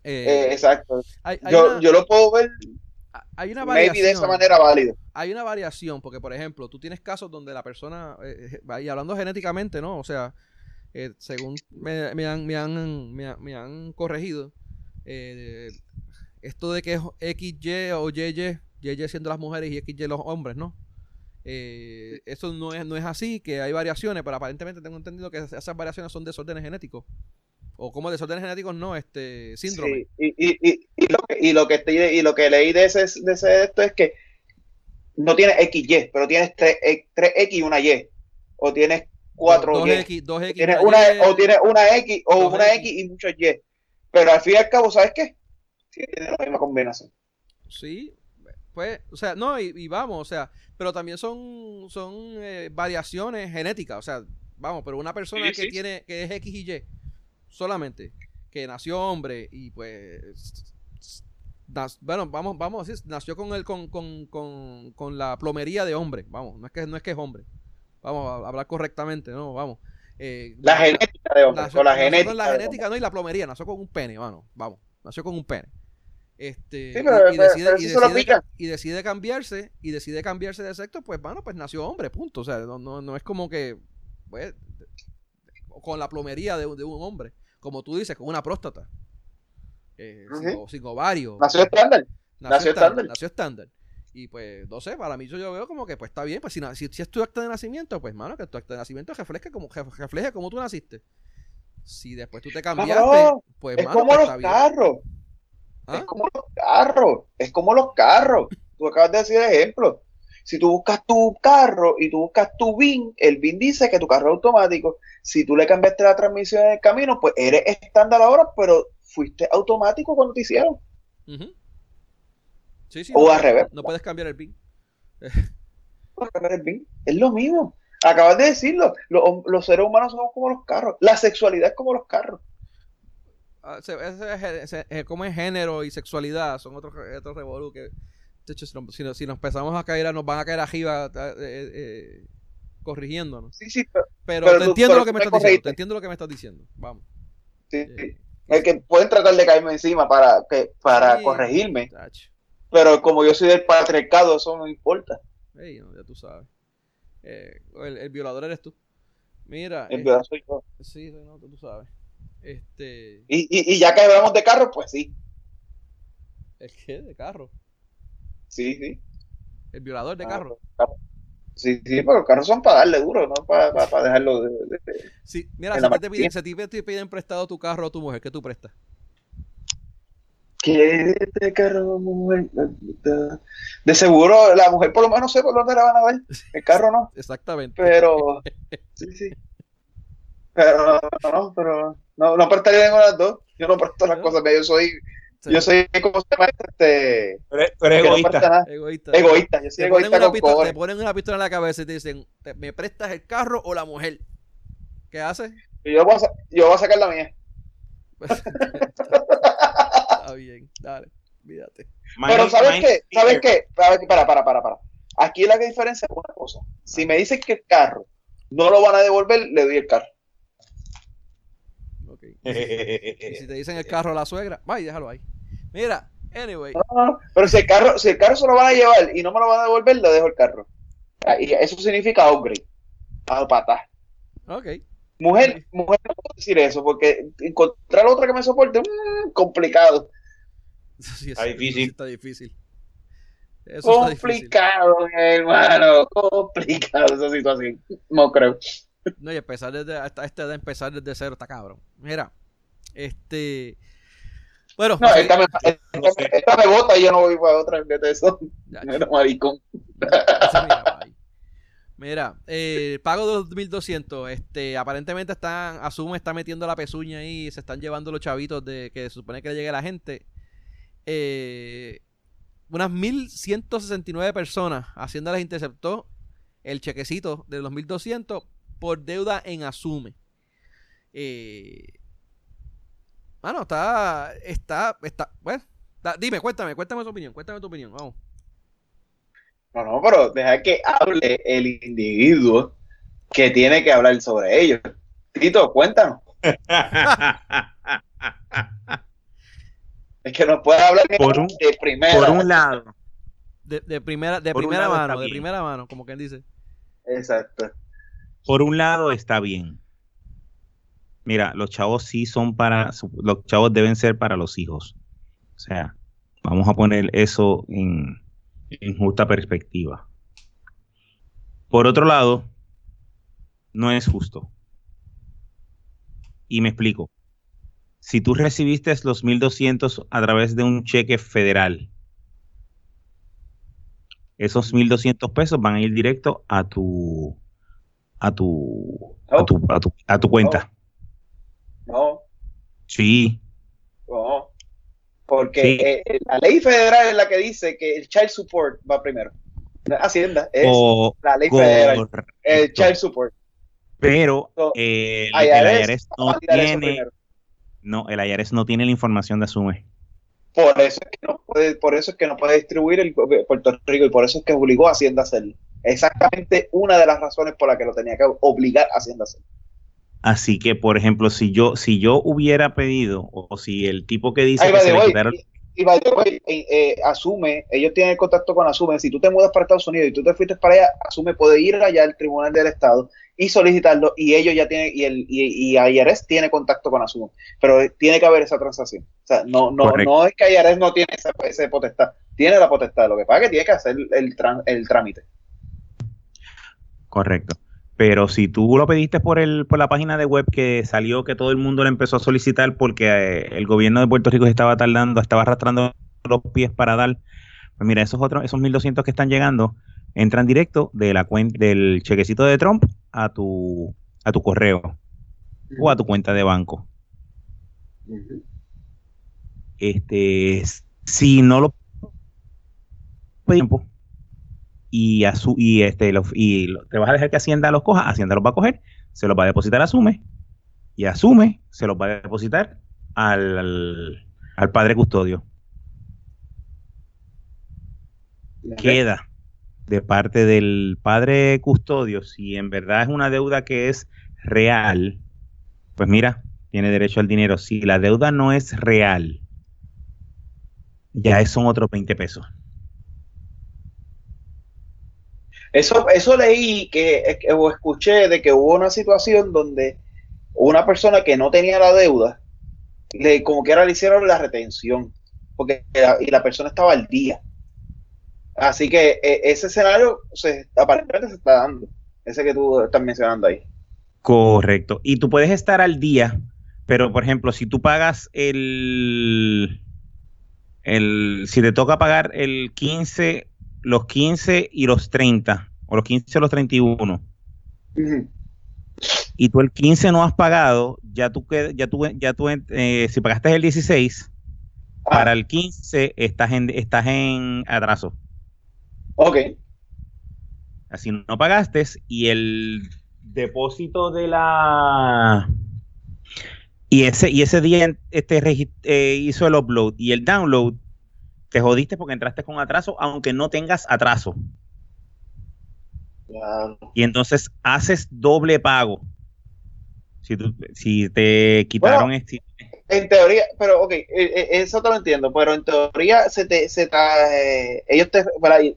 Eh, Eh, exacto. hay, hay Yo, una, yo lo puedo ver hay una maybe variación. de esa manera válido. hay una variación, porque por ejemplo, tú tienes casos donde la persona, eh, y hablando genéticamente, ¿no? O sea, según me, me han, me, han, me, han, me han corregido, esto de que es XY o YY, YY siendo las mujeres y XY los hombres, ¿no? Eh, eso no es, no es así, que hay variaciones, pero aparentemente tengo entendido que esas variaciones son desórdenes genéticos. O como desórdenes genéticos, no, este, síndrome. Sí, y, y, y, y lo que, y, lo que estoy, y lo que leí de ese, de ese esto es que no tienes XY, pero tienes 3, x y una Y. O tienes 4 dos Y. X, dos X, Tienes una Y. o tienes una X o una X. X y muchos Y. Pero al fin y al cabo, ¿sabes qué? La misma combinación. Sí, pues, o sea, no, y, y vamos, o sea, pero también son, son eh, variaciones genéticas, o sea, vamos, pero una persona Sí, que sí. tiene, que es X y Y, solamente, que nació hombre y pues, nas- bueno, vamos, vamos a decir, nació con el, con, con, con, con la plomería de hombre, vamos, no es que, no es que es hombre, vamos a hablar correctamente, no, vamos. eh, La genética de hombre, nació, con la genética. con la genética, no, y la plomería, nació con un pene, vamos, vamos, nació con un pene. Este, Sí, pero- y, decide, pero y, decide, pican. y decide cambiarse, y decide cambiarse de sexo, pues bueno, pues nació hombre, punto. O sea, no, no, no es como que, pues, con la plomería de, de un hombre, como tú dices, con una próstata, eh, sin, o- sin ovario. Nació estándar. Nació nació estándar, estándar. Nació estándar. Y pues, no sé, para mí yo, yo veo como que pues está bien, pues si, si, si es tu acta de nacimiento, pues mano, que tu acta de nacimiento refleje como, ref- refleje como tú naciste. Si después tú te cambiaste, Cabrón, pues Es mano, como pues, los bien. Carros. ¿Ah? Es como los carros. Es como los carros. Tú acabas de decir ejemplo. Si tú buscas tu carro y tú buscas tu BIN, el BIN dice que tu carro es automático. Si tú le cambiaste la transmisión en el camino, pues eres estándar ahora, pero fuiste automático cuando te hicieron. Sí, sí, O no, al revés. no puedes cambiar el PIN. Por cambiar el BIN. Es lo mismo. Acabas de decirlo. Los, los seres humanos somos como los carros. La sexualidad es como los carros. Ah, se- ese es- ese- eh, como es género y sexualidad, son otros otros revolú que si, nos, si nos- empezamos a caer, nos van a caer arriba eh, eh, eh, corrigiéndonos. Sí, sí, pero, Pero, Pero te tú- entiendo pero lo que me estás diciendo. Te entiendo lo que me estás diciendo. Vamos. sí, Eh, es que pueden tratar de caerme encima para, que, para corregirme, tacho. pero como yo soy del patriarcado, eso no importa. Ey, no, ya tú sabes. Eh, el, el violador eres tú. Mira. Eh, verdad soy yo. sí, no, tú sabes. Este. Y, y, y ya que hablamos de carros, pues sí, ¿El qué? De carro. sí, sí. El violador de Ah, carro. Sí, sí, pero los carros son para darle duro, no para, para, para dejarlo de, de- de- Sí, mira, si a te piden, si a ti te- piden prestado tu carro o tu mujer, ¿qué tú prestas? ¿Qué este carro, mujer? De, seguro, la mujer por lo menos sé por dónde la van a ver. El carro no, Exactamente. pero. Sí, sí. Pero no, pero. No, no prestaría ninguna de las dos. Yo no presto las ¿No? cosas. Yo soy. Sí, Yo soy, ¿cómo se llama? Este. Que no egoísta. egoísta. Egoísta. Yo soy Te egoísta una con pistola, te ponen una pistola en la cabeza y te dicen, "¿Te- ¿me prestas el carro o la mujer? ¿Qué haces? Y Yo voy, a, yo voy a sacar la mía. Está bien, dale, olvídate. Pero ¿sabes qué? ¿Sabes qué? Para, para, para, para, para. Aquí la que diferencia es una cosa. Si me dicen que el carro no lo van a devolver, le doy el carro. Y si te dicen el carro a la suegra, vaya, déjalo ahí. Mira, anyway, No, Pero si el carro, si el carro se lo van a llevar y no me lo van a devolver, le dejo el carro. Y eso significa upgrade. A patas. ok. Mujer, mujer no puedo decir eso, porque encontrar otra que me soporte, mm, complicado. Eso sí, Está eso- eso sí difícil. está difícil. Eso está difícil. Complicado, mi hermano. Complicado esa situación. No creo. No, y empezar desde hasta esta edad, empezar desde cero está cabrón. Mira, este. Bueno, No, esta me, esta, me- esta me bota y yo no voy para otra. Fíjate eso. ya, Mira, maricón. Ese mira, eh, pago de los 1200, este, aparentemente están, Asume está metiendo la pezuña ahí, se están llevando los chavitos de que se supone que le llegue a la gente. Eh, unas 1169 personas, Hacienda les interceptó el chequecito de los 1200 por deuda en Asume. Eh, Mano, está, está, está, bueno, está- dime, cuéntame, cuéntame tu opinión, cuéntame tu opinión, vamos. No, no, pero deja que hable el individuo que tiene que hablar sobre ello. Tito, cuéntanos. Es que nos puede hablar Por un- de primera. Por un lado, De, de primera, de Por un primera lado mano, de primera mano, como quien dice. Exacto. por un lado está bien. Mira, los chavos sí son para, los chavos deben ser para los hijos. O sea, vamos a poner eso en, en justa perspectiva. Por otro lado, no es justo. Y me explico. Si tú recibiste los 1200 a través de un cheque federal, esos 1200 pesos van a ir directo a tu a tu a tu, a tu, a tu cuenta. No, Sí, no. Porque Sí. eh, eh, la ley federal es la que dice que el child support va primero. Hacienda, es la ley federal. El child support. pero So, eh, el, IRS no tiene no, el IRS no tiene la información de Asume. Por eso es que no puede, por eso es que no puede distribuir el Puerto Rico y por eso es que obligó a Hacienda a hacerlo. Exactamente una de las razones por la que lo tenía que obligar a Hacienda a hacerlo. Así que, por ejemplo, si yo si yo hubiera pedido o, o si el tipo que dice Ahí que se le quitaron Y eh, eh, Asume, ellos tienen contacto con Asume. Si tú te mudas para Estados Unidos y tú te fuiste para allá, Asume puede ir allá al Tribunal del Estado y solicitarlo. Y ellos ya tienen, y el y, y IRS tiene contacto con Asume. Pero eh, tiene que haber esa transacción. O sea, no, no, Correcto. no es que IRS no tiene esa, esa potestad. Tiene la potestad. Lo que pasa es que tiene que hacer el, tran- el trámite. Correcto. Pero si tú lo pediste por el por la página de web que salió que todo el mundo le empezó a solicitar porque eh, el gobierno de Puerto Rico se estaba tardando, estaba arrastrando los pies para dar, pues mira, esos otros esos 1200 que están llegando entran directo de la cuenta del chequecito de Trump a tu a tu correo o a tu cuenta de banco. Este, si no lo tiempo y a su y este lo- y lo- te vas a dejar que Hacienda los coja, Hacienda los va a coger, se los va a depositar a Asume y Asume se los va a depositar al, al, al padre custodio. queda de parte del padre custodio, si en verdad es una deuda que es real, pues mira, tiene derecho al dinero. Si la deuda no es real, ya son otros 20 pesos. Eso, eso leí que, o escuché de que hubo una situación donde una persona que no tenía la deuda, le, como que ahora le hicieron la retención, porque y la persona estaba al día. Así que e, ese escenario se, aparentemente se está dando, ese que tú estás mencionando ahí. Correcto. Y tú puedes estar al día, pero por ejemplo, si tú pagas el, el si te toca pagar el 15 los 15 y los 30, o los 15 y los 31, y tú el 15 no has pagado, ya tú, ya tú, ya tú eh, si pagaste el 16, ah. para el 15 estás en, estás en atraso. Ok. Así no pagaste y el depósito de la... Y ese, y ese día este, eh, hizo el upload y el download te jodiste porque entraste con atraso, aunque no tengas atraso. Y entonces haces doble pago. Si, si te quitaron este... En teoría, pero ok, e, e, eso te lo entiendo, pero en teoría se te, se te eh, ellos te,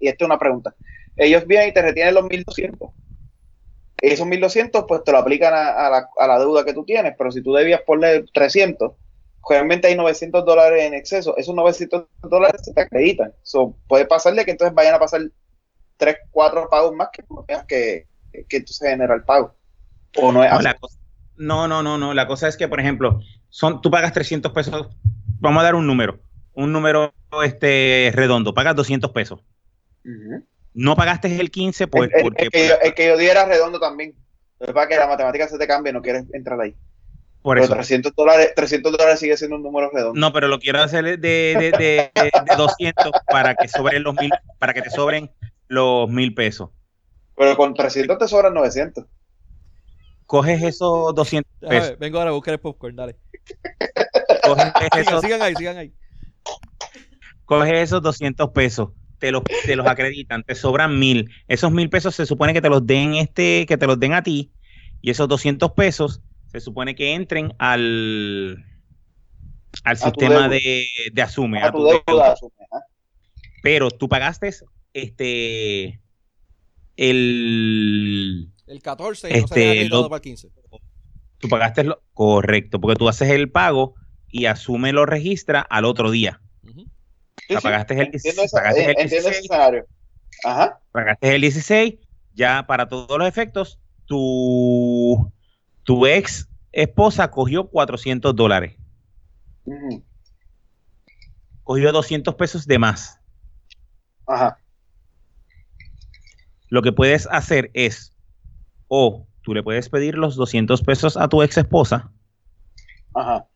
y esto es una pregunta, ellos vienen y te retienen los 1200. Esos 1200 pues te lo aplican a, la, a la deuda que tú tienes, pero si tú debías ponerle 300, realmente hay 900 dólares en exceso, esos 900 dólares se te acreditan. So, puede pasarle que entonces vayan a pasar 3, 4 pagos más que que, que entonces genera el pago. O no es no, no, no, no, La cosa es que, por ejemplo, son, tú pagas 300 pesos. Vamos a dar un número. Un número este redondo. Pagas 200 pesos. No pagaste el 15 pues, el, porque... El que, yo, diera redondo también. Para que la matemática se te cambie, no quieres entrar ahí. Por eso. 300 dólares, 300 dólares sigue siendo un número redondo. No, pero lo quiero hacer de, de, de, de 200 para que sobren los mil, para que te sobren los mil pesos. Pero con 300 te sobran 900. Coges esos 200 pesos. vengo ahora a buscar el popcorn, dale. Coges esos, sigan ahí, sigan ahí. Coges esos 200 pesos te los, te los acreditan, te sobran mil. Esos mil pesos se supone que te los den este, que te los den a ti, y esos 200 pesos se supone que entren al, al sistema de, de, asume. A, tu deuda, Pero tú pagaste este el el 14 y este, no se para el 15. Tú pagaste lo correcto, porque tú haces el pago y asume lo registra al otro día. pagaste el, pagaste el 16, Ajá. Pagaste el 16, ya para todos los efectos, tu tu ex esposa cogió 400 dólares. Cogió 200 pesos de más. Ajá. Lo que puedes hacer es, o tú le puedes pedir los 200 pesos a tu ex esposa. Ajá.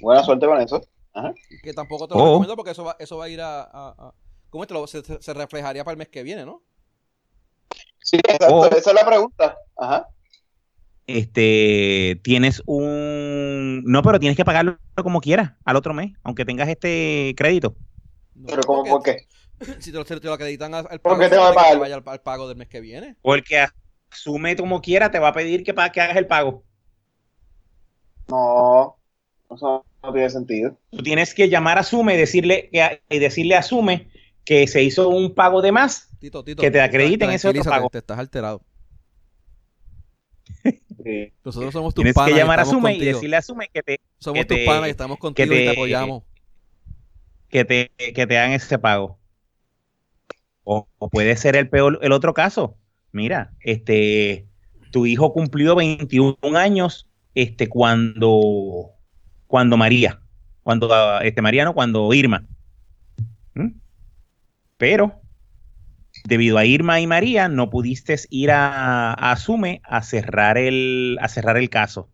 Buena suerte con eso. Ajá. Que tampoco te lo recomiendo porque eso va, eso va a ir a... ¿Cómo te lo, se, se, reflejaría para el mes que viene, no? Sí, exacto. esa es la pregunta. Ajá este, tienes un... No, pero tienes que pagarlo como quieras al otro mes, aunque tengas este crédito. ¿Pero cómo, por qué? Si te lo, te lo acreditan al pago, ¿Por qué te va a pagar? vaya al, pago del mes que viene. Porque asume como quiera, te va a pedir que, que hagas el pago. No, eso no tiene sentido. Tú tienes que llamar a Sume y decirle, y decirle a Sume que se hizo un pago de más, que te acrediten ese otro pago. Te estás alterado. Nosotros somos tus Tienes que llamar a Sume y decirle a Sume que te. Somos tus panas y estamos contigo y te apoyamos. Que te, que te hagan ese pago. O, puede ser el peor, el otro caso. Mira, este, tu hijo cumplió 21 años, este, cuando, cuando María, cuando, este, Mariano, cuando Irma. ¿Mm? Pero debido a Irma y María, no pudiste ir a, Asume a cerrar, el, a cerrar el caso.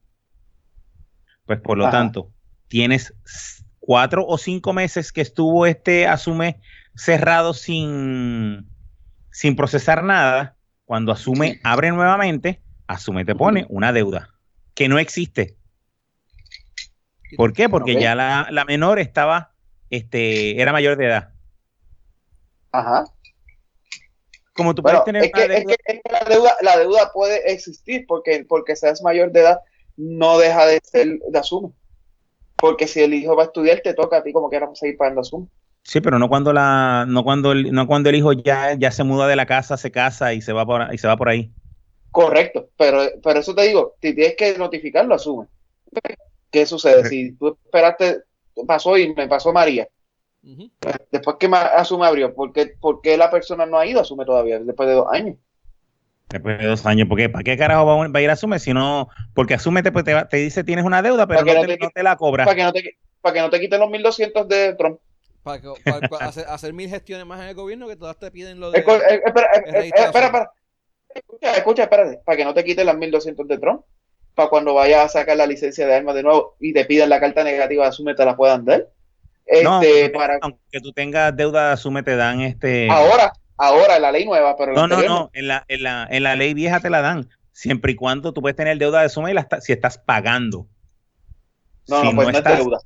Pues por lo tanto, tienes cuatro o cinco meses que estuvo este Asume cerrado sin, sin procesar nada. Cuando Asume abre nuevamente, Asume te pone una deuda que no existe. ¿Por qué? Porque ya la, la menor estaba, este, era mayor de edad. Ajá. Como tú Bueno, puedes tener es que, una es deuda- que- es que la, deuda, la deuda puede existir porque, porque seas mayor de edad, no deja de ser de asume. Porque si el hijo va a estudiar, te toca a ti como quieras seguir pagando asume. Sí, pero no cuando la, no cuando el, no cuando el hijo ya, ya se muda de la casa, se casa y se va por, y se va por ahí. Correcto, pero, pero eso te digo, si tienes que notificarlo, asume. ¿Qué sucede? Si tú esperaste, pasó y me pasó María, Después que asume abrió, ¿por qué, por qué la persona no ha ido a asume todavía, después de dos años? Después de dos años, ¿por qué? ¿Para qué carajo va, a- ir a Asume si no? Porque Asume te, pues, te, te dice tienes una deuda, pero Para que no no te, te- no te la cobra. Para que no te, para que no te quiten los 1200 de Trump. Para, que- para- para hacer, hacer mil gestiones más en el gobierno que todas te piden lo de... Escu- eh, espera, eh, eh, espera, espera. Escucha, escucha, espérate, para que no te quiten las 1200 de Trump, para cuando vayas a sacar la licencia de armas de nuevo y te pidan la carta negativa de asume, te la puedan dar. No, Este, aunque, para, aunque tú tengas deuda, Asume te dan este. ahora, ahora la ley nueva, pero la No, no, no. En la, en, la, en la ley vieja te la dan. Siempre y cuando tú puedes tener deuda de Asume y la está- si estás pagando. No, Si no, pues no, es deuda.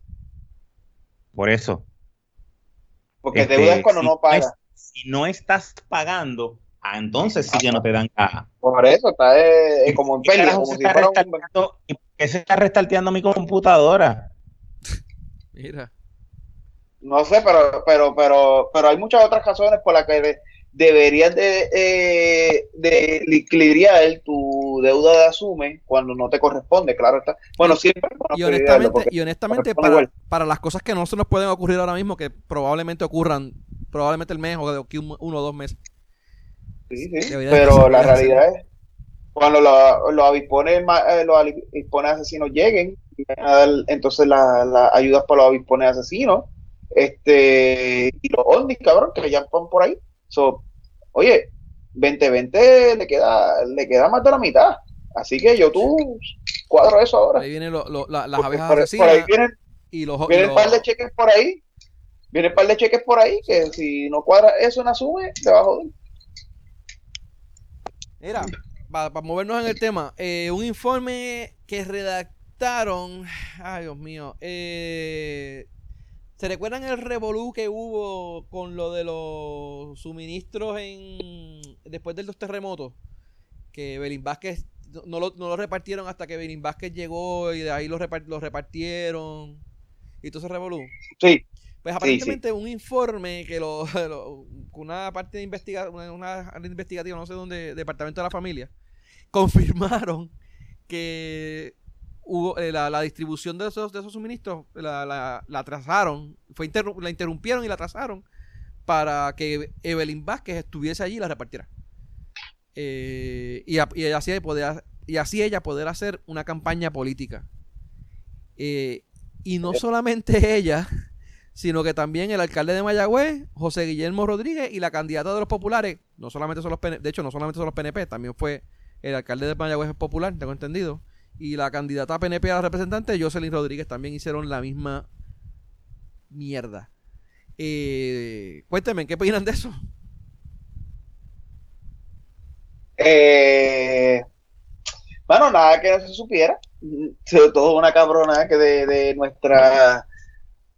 Por eso. Porque este, deuda es cuando si no pagas. es- si no estás pagando, ah, entonces sí que no te dan caja. Por eso está eh, eh, como en ¿Qué pérdida, como se si está fuera un... y por qué se está restarteando mi computadora? Mira. No sé, pero, pero, pero, pero hay muchas otras razones por las que de- deberías de, eh, de liquidar tu deuda de asume cuando no te corresponde, claro está. Bueno, siempre bueno Y honestamente, y honestamente para, igual. para las cosas que no se nos pueden ocurrir ahora mismo, que probablemente ocurran, probablemente el mes o de aquí un- uno o dos meses. Sí, sí, pero la realidad es cuando los, los avispones, eh, los avispones asesinos lleguen, entonces las la ayudas para los avispones asesinos, este, y los ovnis, cabrón, que ya van por ahí. So, oye, 2020 le queda, le queda más de la mitad. Así que yo tú cuadro eso ahora. Ahí vienen lo- lo- la- las Porque abejas por, por ahí vienen, y los... y vienen un par de cheques por ahí. Vienen un par de cheques por ahí que si no cuadra eso en asume, te va a joder. Mira, para movernos en el tema, eh, un informe que redactaron, ay Dios mío, eh, ¿se recuerdan el revolú que hubo con lo de los suministros en después de los terremotos? Que Belín Vázquez no lo, no lo repartieron hasta que Belín Vázquez llegó y de ahí lo, repar- lo repartieron y todo ese revolú. Sí, Pues aparentemente un informe que lo, lo- una parte de investigación, una, una investigativa, no sé dónde, Departamento de la Familia, confirmaron que hubo eh, la, la distribución de esos, de esos suministros la, la, la atrasaron, fue la interrumpieron y la atrasaron para que Evelyn Vázquez estuviese allí y la repartiera. Eh, y, y así poder, y así ella poder hacer una campaña política. Eh, y no solamente ella, sino que también el alcalde de Mayagüez, José Guillermo Rodríguez, y la candidata de los populares, no solamente son los PNP, de hecho, no solamente son los PNP, también fue el alcalde de Mayagüez popular, tengo entendido, y la candidata PNP a la representante, Jocelyn Rodríguez, también hicieron la misma mierda. Eh, cuéntenme, ¿qué opinan de eso? Eh, bueno, nada que no se supiera. Sobre todo una cabrona que de, de nuestra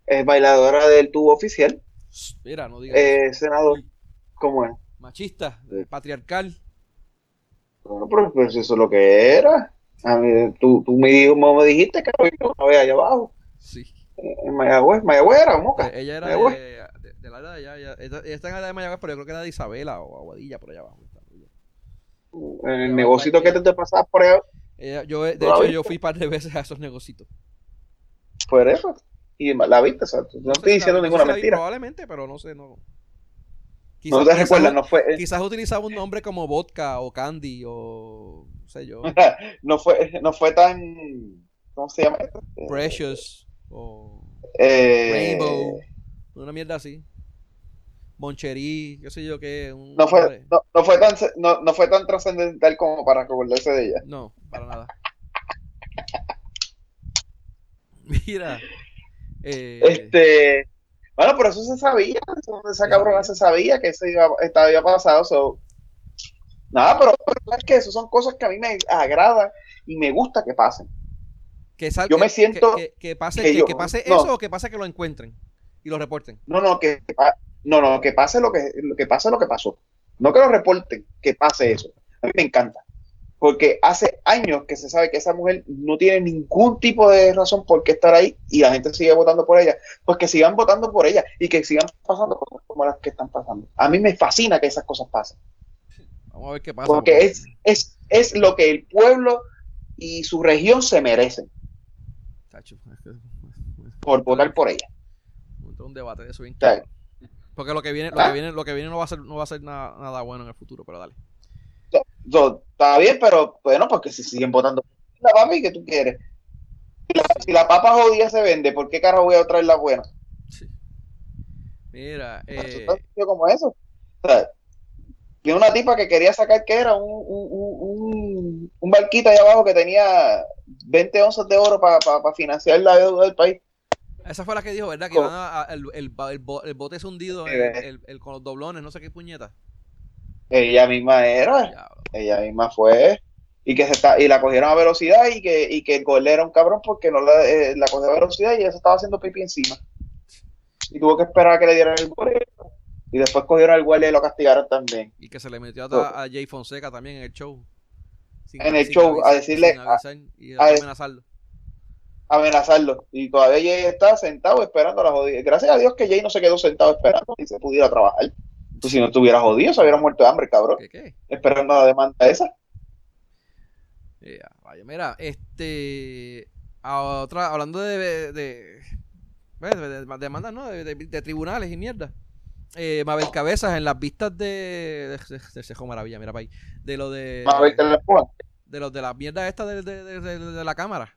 eh, bailadora del tubo oficial, Mira, no digas eh, senador. ¿Cómo es? machista, patriarcal. Bueno, pero, pero si eso es lo que era. A mí, tú, tú me, dijo- me dijiste que había una vez allá abajo, Sí. en Mayagüez. Mayagüez era Moca. Eh, ella era Mayagüez. de, de, del área de allá. Ella, ella- ella está en el área de Mayagüez, pero yo creo que era de Isabela o Aguadilla, por allá abajo. En el negocito que te, te pasabas por allá, Ella- yo, de ¿No la hecho, viste? yo fui un par de veces a esos negocios. por eso. Y la viste, o sea, no estoy diciendo ninguna mentira. Probablemente, pero no sé, no. No te recuerdas, no fue, quizás utilizaba un nombre como vodka o candy o no sé yo, no fue, no fue tan, ¿cómo se llama? precious o Eh, rainbow, una mierda así. Moncherí, qué sé yo qué, un no fue, no, no fue tan, no, no fue tan trascendental como para recordarse de ella. No, para nada. Mira, eh, Este, bueno, pero eso se sabía, eso- esa cabrona se sabía que eso iba, estaba pasado, so, nada, pero, pero es que eso son cosas que a mí me agradan y me gusta que pasen. que sal- yo me siento que, que- que pase, que que, yo- que pase no. eso o que pase que lo encuentren y lo reporten. No, no, que, no, no, que pase lo que, que pase lo que pasó. No que lo reporten, que pase eso. A mí me encanta. Porque hace años que se sabe que esa mujer no tiene ningún tipo de razón por qué estar ahí y la gente sigue votando por ella. Pues que sigan votando por ella y que sigan pasando cosas como las que están pasando. A mí me fascina que esas cosas pasen. Vamos a ver qué pasa. Porque es, es, es lo que el pueblo y su región se merecen Tacho, es que- por votar por ella. un debate de eso bien. Porque lo que viene, lo ¿Ah? que viene, lo que viene no va a ser, no va a ser nada, nada bueno en el futuro, pero dale. So, está bien, pero bueno, porque si siguen votando la papi, ¿qué tú quieres? Si la, papa jodida se vende, ¿por qué carajo voy a traer la buena? Sí. Mira, eh, como eso. O sea, tiene una tipa que quería sacar que era un, un, un, un- barquito ahí abajo que tenía 20 onzas de oro para financiar la deuda del país. esa fue la que dijo, ¿verdad? Que a, a- el, el, el el bote es hundido Sí, el, ve. el- el- con los doblones, no sé qué puñeta. Ella misma era, Diablo. ella misma fue. Y que se está, y la cogieron a velocidad y que, y que el gol era un cabrón porque no la, eh, la cogió a velocidad y ella se estaba haciendo pipí encima. Y tuvo que esperar a que le dieran el gol. Y después cogieron al guardia y lo castigaron también. Y que se le metió a, a Jay Fonseca también en el show. Sin- En el show, a decirle- avisar y a- a amenazarlo. amenazarlo. Y todavía Jay está sentado esperando a la jodida. Gracias a Dios que Jay no se quedó sentado esperando y se pudiera trabajar. Pues si no estuviera jodido, se hubiera muerto de hambre, cabrón. ¿Qué qué? Esperando la demanda esa. Ya, vaya, mira, este. a otra, hablando de. de, de, de- de demandas, ¿no? De, tribunales y mierda. Eh, Mabel Cabezas en las vistas de. de, Cejo Maravilla, mira ahí. De lo de. Mabel te la empujan. De los de las mierdas estas de, la cámara.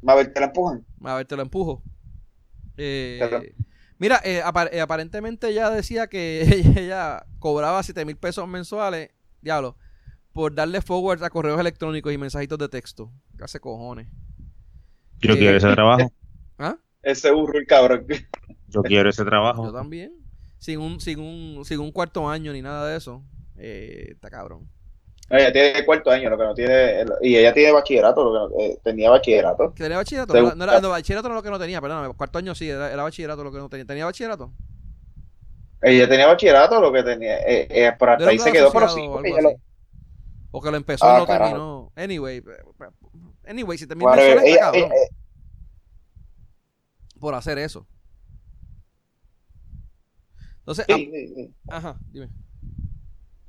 Mabel te la empujan. Ver, te lo empujo. Eh. Mira, eh, apar- eh, aparentemente ella decía que ella, cobraba 7 mil pesos mensuales, diablo, por darle forward a correos electrónicos y mensajitos de texto. ¿Qué hace cojones? Yo Eh, quiero ese trabajo. ¿Ah? Ese burro, el cabrón. Yo quiero ese Yo trabajo. también. Sin un, sin un, sin un cuarto año ni nada de eso. Eh, está cabrón. Ella tiene cuarto año, lo que no tiene. Y ella tiene bachillerato, lo que no- eh, tenía bachillerato. ¿Que tenía bachillerato? No, no era, no, bachillerato no lo que no tenía, perdóname. Cuarto año sí, era, era bachillerato lo que no tenía. ¿Tenía bachillerato? Ella tenía bachillerato, lo que tenía. Eh, eh, pero hasta ahí se quedó, pero sí, o ella lo- así. O que lo empezó y Ah, no carajo. terminó. Anyway, anyway, si te Whatever. mensuales está Ella- cabrón ella- eh, por hacer eso. Entonces, sí, sí, sí. ajá, dime.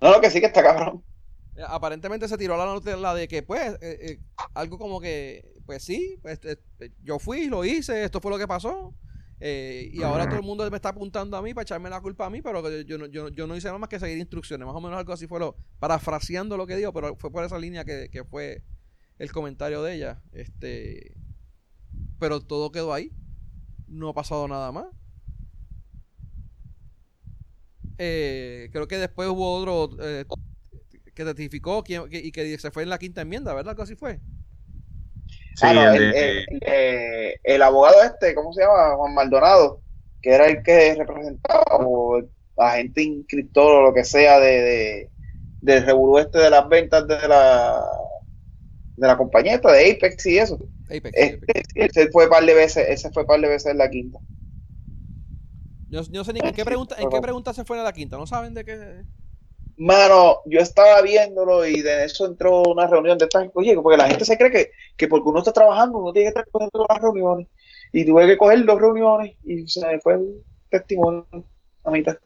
No, lo que sí que está cabrón. Eh, Aparentemente se tiró la nota de que, pues, eh, eh, algo como que, pues sí, pues, eh, eh, yo fui, lo hice, esto fue lo que pasó. y ahora todo el mundo me está apuntando a mí para echarme la culpa a mí, pero yo, no- yo, yo no hice nada más que seguir instrucciones. Más o menos algo así fue lo, parafraseando lo que dijo, pero fue por esa línea que, que fue el comentario de ella. Este, pero todo quedó ahí. No ha pasado nada más. Creo que después hubo otro que testificó quién- que- y que se fue en la quinta enmienda, ¿verdad? Algo así fue. Sí, Ah, no, el el, de- el- eh, el abogado este, ¿cómo se llama? Juan Maldonado, que era el que representaba o el agente inscriptor o lo que sea de, de del revolú este de las ventas de la de la compañía esta, de Apex y eso. Apex. Este, Apex. sí, ese fue par de veces, ese fue par de veces en la quinta. Yo, yo no sé ni en qué pregunta, en qué pregunta se fue en la quinta. ¿No saben de qué? Mano, yo estaba viéndolo y de eso entró una reunión de estas, oye, porque la gente se cree que, que porque uno está trabajando, uno tiene que estar cogiendo las reuniones. Y tuve que coger dos reuniones y se me fue el testimonio a mitad.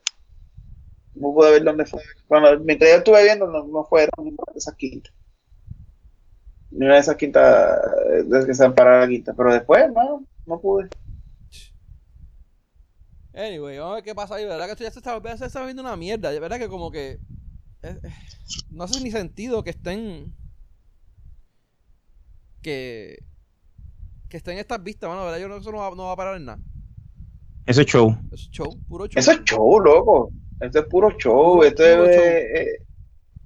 No pude ver dónde fue. Bueno, mientras yo estuve viendo, no, no fueron de esas quintas. Ni una de esas quintas desde que se amparara la quinta. Pero después, no, no pude. Anyway, vamos a ver qué pasa ahí. ¿Verdad que esto ya se está, ya se está viendo una mierda? ¿Verdad que como que... eh, eh, no hace ni sentido que estén... Que... Que estén estas vistas, mano. ¿Verdad? Yo creo que eso no va, no va a parar en nada. Ese show. Eso es show, puro show. Eso es show, loco. Esto es puro show. Puro- esto, es, show. eh,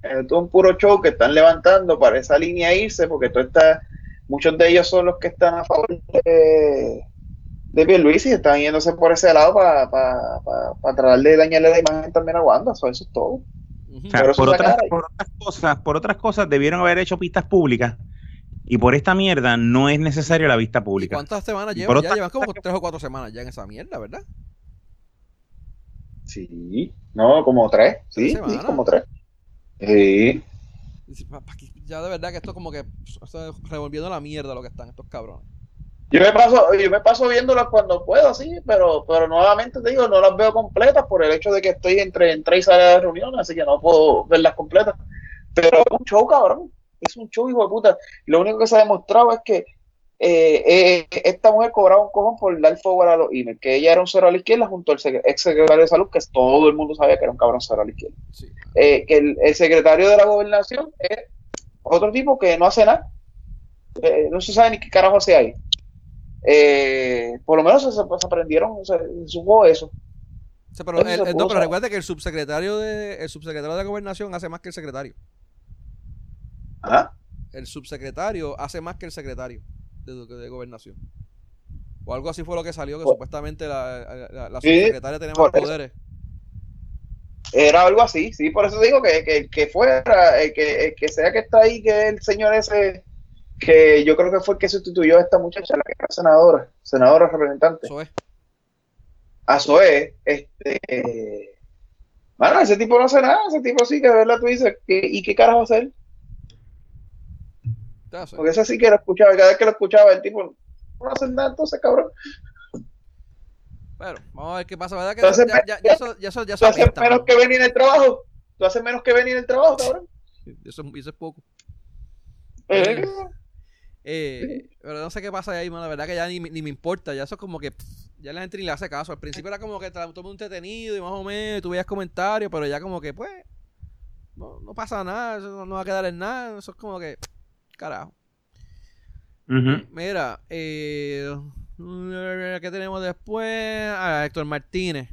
esto es un puro show que están levantando para esa línea irse, porque todo está, muchos de ellos son los que están a favor de, de Pierluisi y están yéndose por ese lado para tratar de dañarle la imagen también a Wanda. Eso, eso es todo. O sea, por, otras, cara. por otras cosas, por otras cosas debieron haber hecho pistas públicas y por esta mierda no es necesaria la vista ¿Y pública. cuántas semanas llevan? por Ya otra llevan como que- tres o cuatro semanas ya en esa mierda, ¿verdad? Sí, no, como tres. Sí, ¿Tres sí, como tres. Sí. Dice, "Pa- pa- que Ya de verdad que esto como que es revolviendo la mierda lo que están estos cabrones. Yo me paso, yo me paso viéndolas cuando puedo, sí, pero, pero nuevamente te digo, no las veo completas por el hecho de que estoy entre, entre y de reuniones, así que no puedo verlas completas. Pero es un show, cabrón. Es un show, hijo de puta. Lo único que se ha demostrado es que eh, eh, esta mujer cobraba un cojón por dar forward a los emails, que ella era un cero a la izquierda junto al ex secretario de salud, que todo el mundo sabía que era un cabrón cero a la izquierda. Sí. Eh, que el, el secretario de la gobernación es otro tipo que no hace nada. No se sabe ni qué carajo hace ahí. Eh, por lo menos se, se aprendieron, se, se supo eso. O sea, pero, Eso el- se el- no, pero recuerda que el subsecretario de el subsecretario de gobernación hace más que el secretario. ¿Ah? El subsecretario hace más que el secretario de, de gobernación. O algo así fue lo que salió, que Por- supuestamente la, la, la Sí, subsecretaria tenía más eso. poderes. Era algo así, sí, por eso digo que, que, que fuera, eh, que, que sea que está ahí, que el señor ese, que yo creo que fue el que sustituyó a esta muchacha, la que era senadora, senadora representante. Eso es. a Zoe, este. Bueno, ese tipo no hace nada, ese tipo sí que de verdad tú dices, ¿qué- ¿y qué carajo va a hacer? Porque ese sí que lo escuchaba, y cada vez que lo escuchaba, el tipo no hace nada, entonces cabrón. Bueno, vamos a ver qué pasa, ¿verdad? Que Entonces, ya, ya, ya eso, ya eso, ya Tú eso haces apesta, menos mano. que venir en el trabajo. Tú haces menos que venir en el trabajo, cabrón. Eso, eso es poco. Eh, Eh, pero no sé qué pasa ahí, mano. La verdad que ya ni, me- ni me importa. Ya eso es como que pff, ya la gente ni le hace caso. Al principio era como que tra- todo el mundo entretenido y más o menos, tú veías comentarios, pero ya como que, pues, no, no pasa nada, eso no, no va a quedar en nada. Eso es como que, carajo. Ujú. Mira, eh, ¿qué tenemos después? Ah, Héctor Martínez.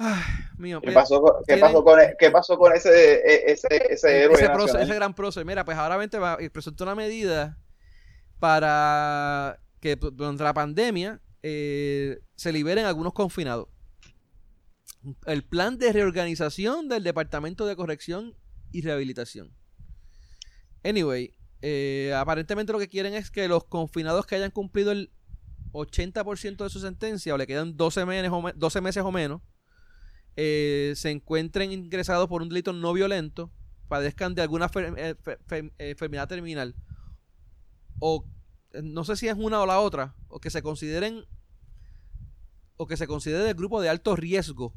Ay, mío, ¿Qué pasó con, qué pasó con, e- qué pasó con ese, e- ese, ese héroe ese, ese gran proceso. Mira, pues ahora vente, presentó una medida para que durante la pandemia eh, se liberen algunos confinados. El plan de reorganización del Departamento de Corrección y Rehabilitación. Anyway, eh, aparentemente lo que quieren es que los confinados que hayan cumplido el 80% de su sentencia o le quedan 12 meses o, me- 12 meses o menos, eh, se encuentren ingresados por un delito no violento, padezcan de alguna eh, eh, enfermedad terminal, o no sé si es una o la otra, o que se consideren, o que se considere del grupo de alto riesgo,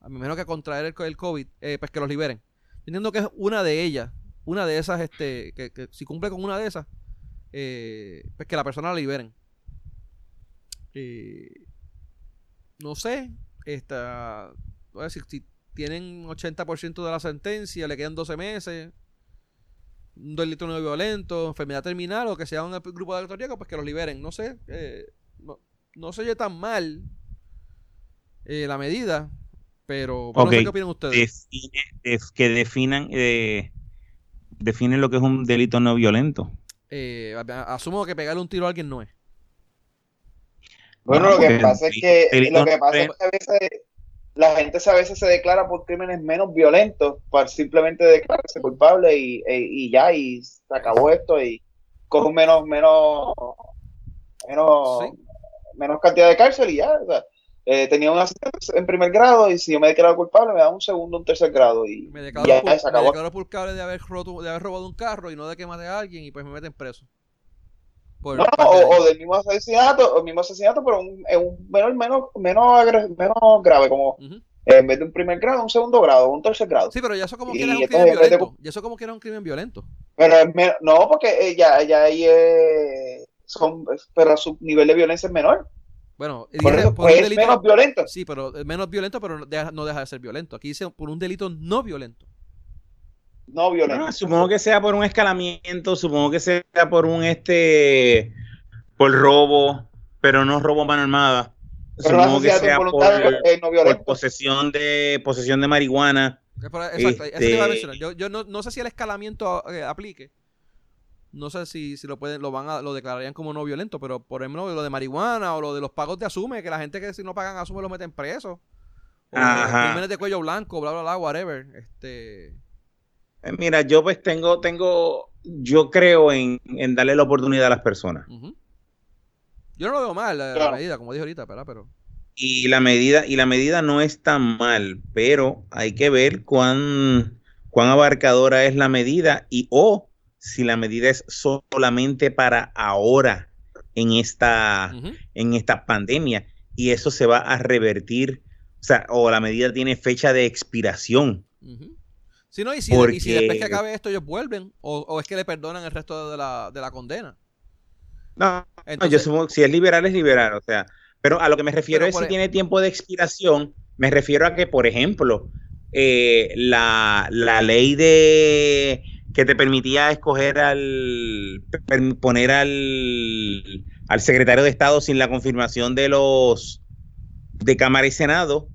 a menos que contraer el, co- el COVID, pues que los liberen. Entiendo que es una de ellas, una de esas, este, que, si cumple con una de esas, pues que la persona la liberen. No sé, esta, a decir, si tienen 80% de la sentencia, le quedan 12 meses, un delito no violento, enfermedad terminal o que sea un grupo de alto riesgo, pues que los liberen. No sé, eh, no, no se oye tan mal eh, la medida, pero bueno, no sé Ok. qué opinan ustedes. Define, es que definan, eh, definen lo que es un delito no violento. Eh, a- asumo que pegarle un tiro a alguien no es. Bueno, Ah, lo que porque pasa es que lo que pasa es que a veces la gente a veces se declara por crímenes menos violentos para simplemente declararse culpable y, e- y ya y se acabó esto y coge menos menos menos Sí. menos cantidad de cárcel y ya o sea, eh, tenía un asesinato en primer grado y si yo me declaro culpable me da un segundo un tercer grado y Me declaro, ya cul- se me acabó declaro culpable de haber, roto- de haber robado un carro y no de que mate a alguien y pues me meten preso. Por No, o, del mismo asesinato, o mismo asesinato, pero un, un menor, menos, menos, menos grave, como eh, en vez de un primer grado, un segundo grado, un tercer grado. Sí, pero ya eso como Y que era un crimen violento. Y eso como que era un crimen violento. Pero no, porque eh, ya, ya ahí eh, son, pero su nivel de violencia es menor. Bueno, Por dice, eso por pues, un es delito. menos violento. Sí, pero es menos violento, pero no deja, no deja de ser violento. Aquí dice por un delito no violento. No violento. Supongo que sea por un escalamiento, supongo que sea por un este por robo, pero no robo mano armada. pero Supongo que sea por, no por posesión de posesión de marihuana. Exacto, eso te iba a Este- mencionar. Yo, yo no, no sé si el escalamiento eh, aplique. No sé si, si lo pueden, lo van a, lo declararían como no violento, pero por ejemplo lo de marihuana o lo de los pagos de asume, que la gente que si no pagan asume los meten preso. O Ajá. crímenes de cuello blanco, bla bla bla, whatever. Este Eh, Mira, yo pues tengo, tengo, yo creo en, en darle la oportunidad a las personas. Yo no lo veo mal la, la medida, como dije ahorita, ¿verdad? Pero. y la medida, y la medida no es tan mal, pero hay que ver cuán, cuán abarcadora es la medida y o si la medida es solamente para ahora en esta, en esta pandemia y eso se va a revertir, o sea, o la medida tiene fecha de expiración. Si no, y si, y si, después que acabe esto ellos vuelven, o, es que le perdonan el resto de la, de la condena. No, yo supongo si es liberal es liberal, o sea, pero a lo que me refiero es si e tiene tiempo de expiración, me refiero a que, por ejemplo, eh, la, ley de que te permitía escoger al poner al, al secretario de Estado sin la confirmación de los de Cámara y Senado,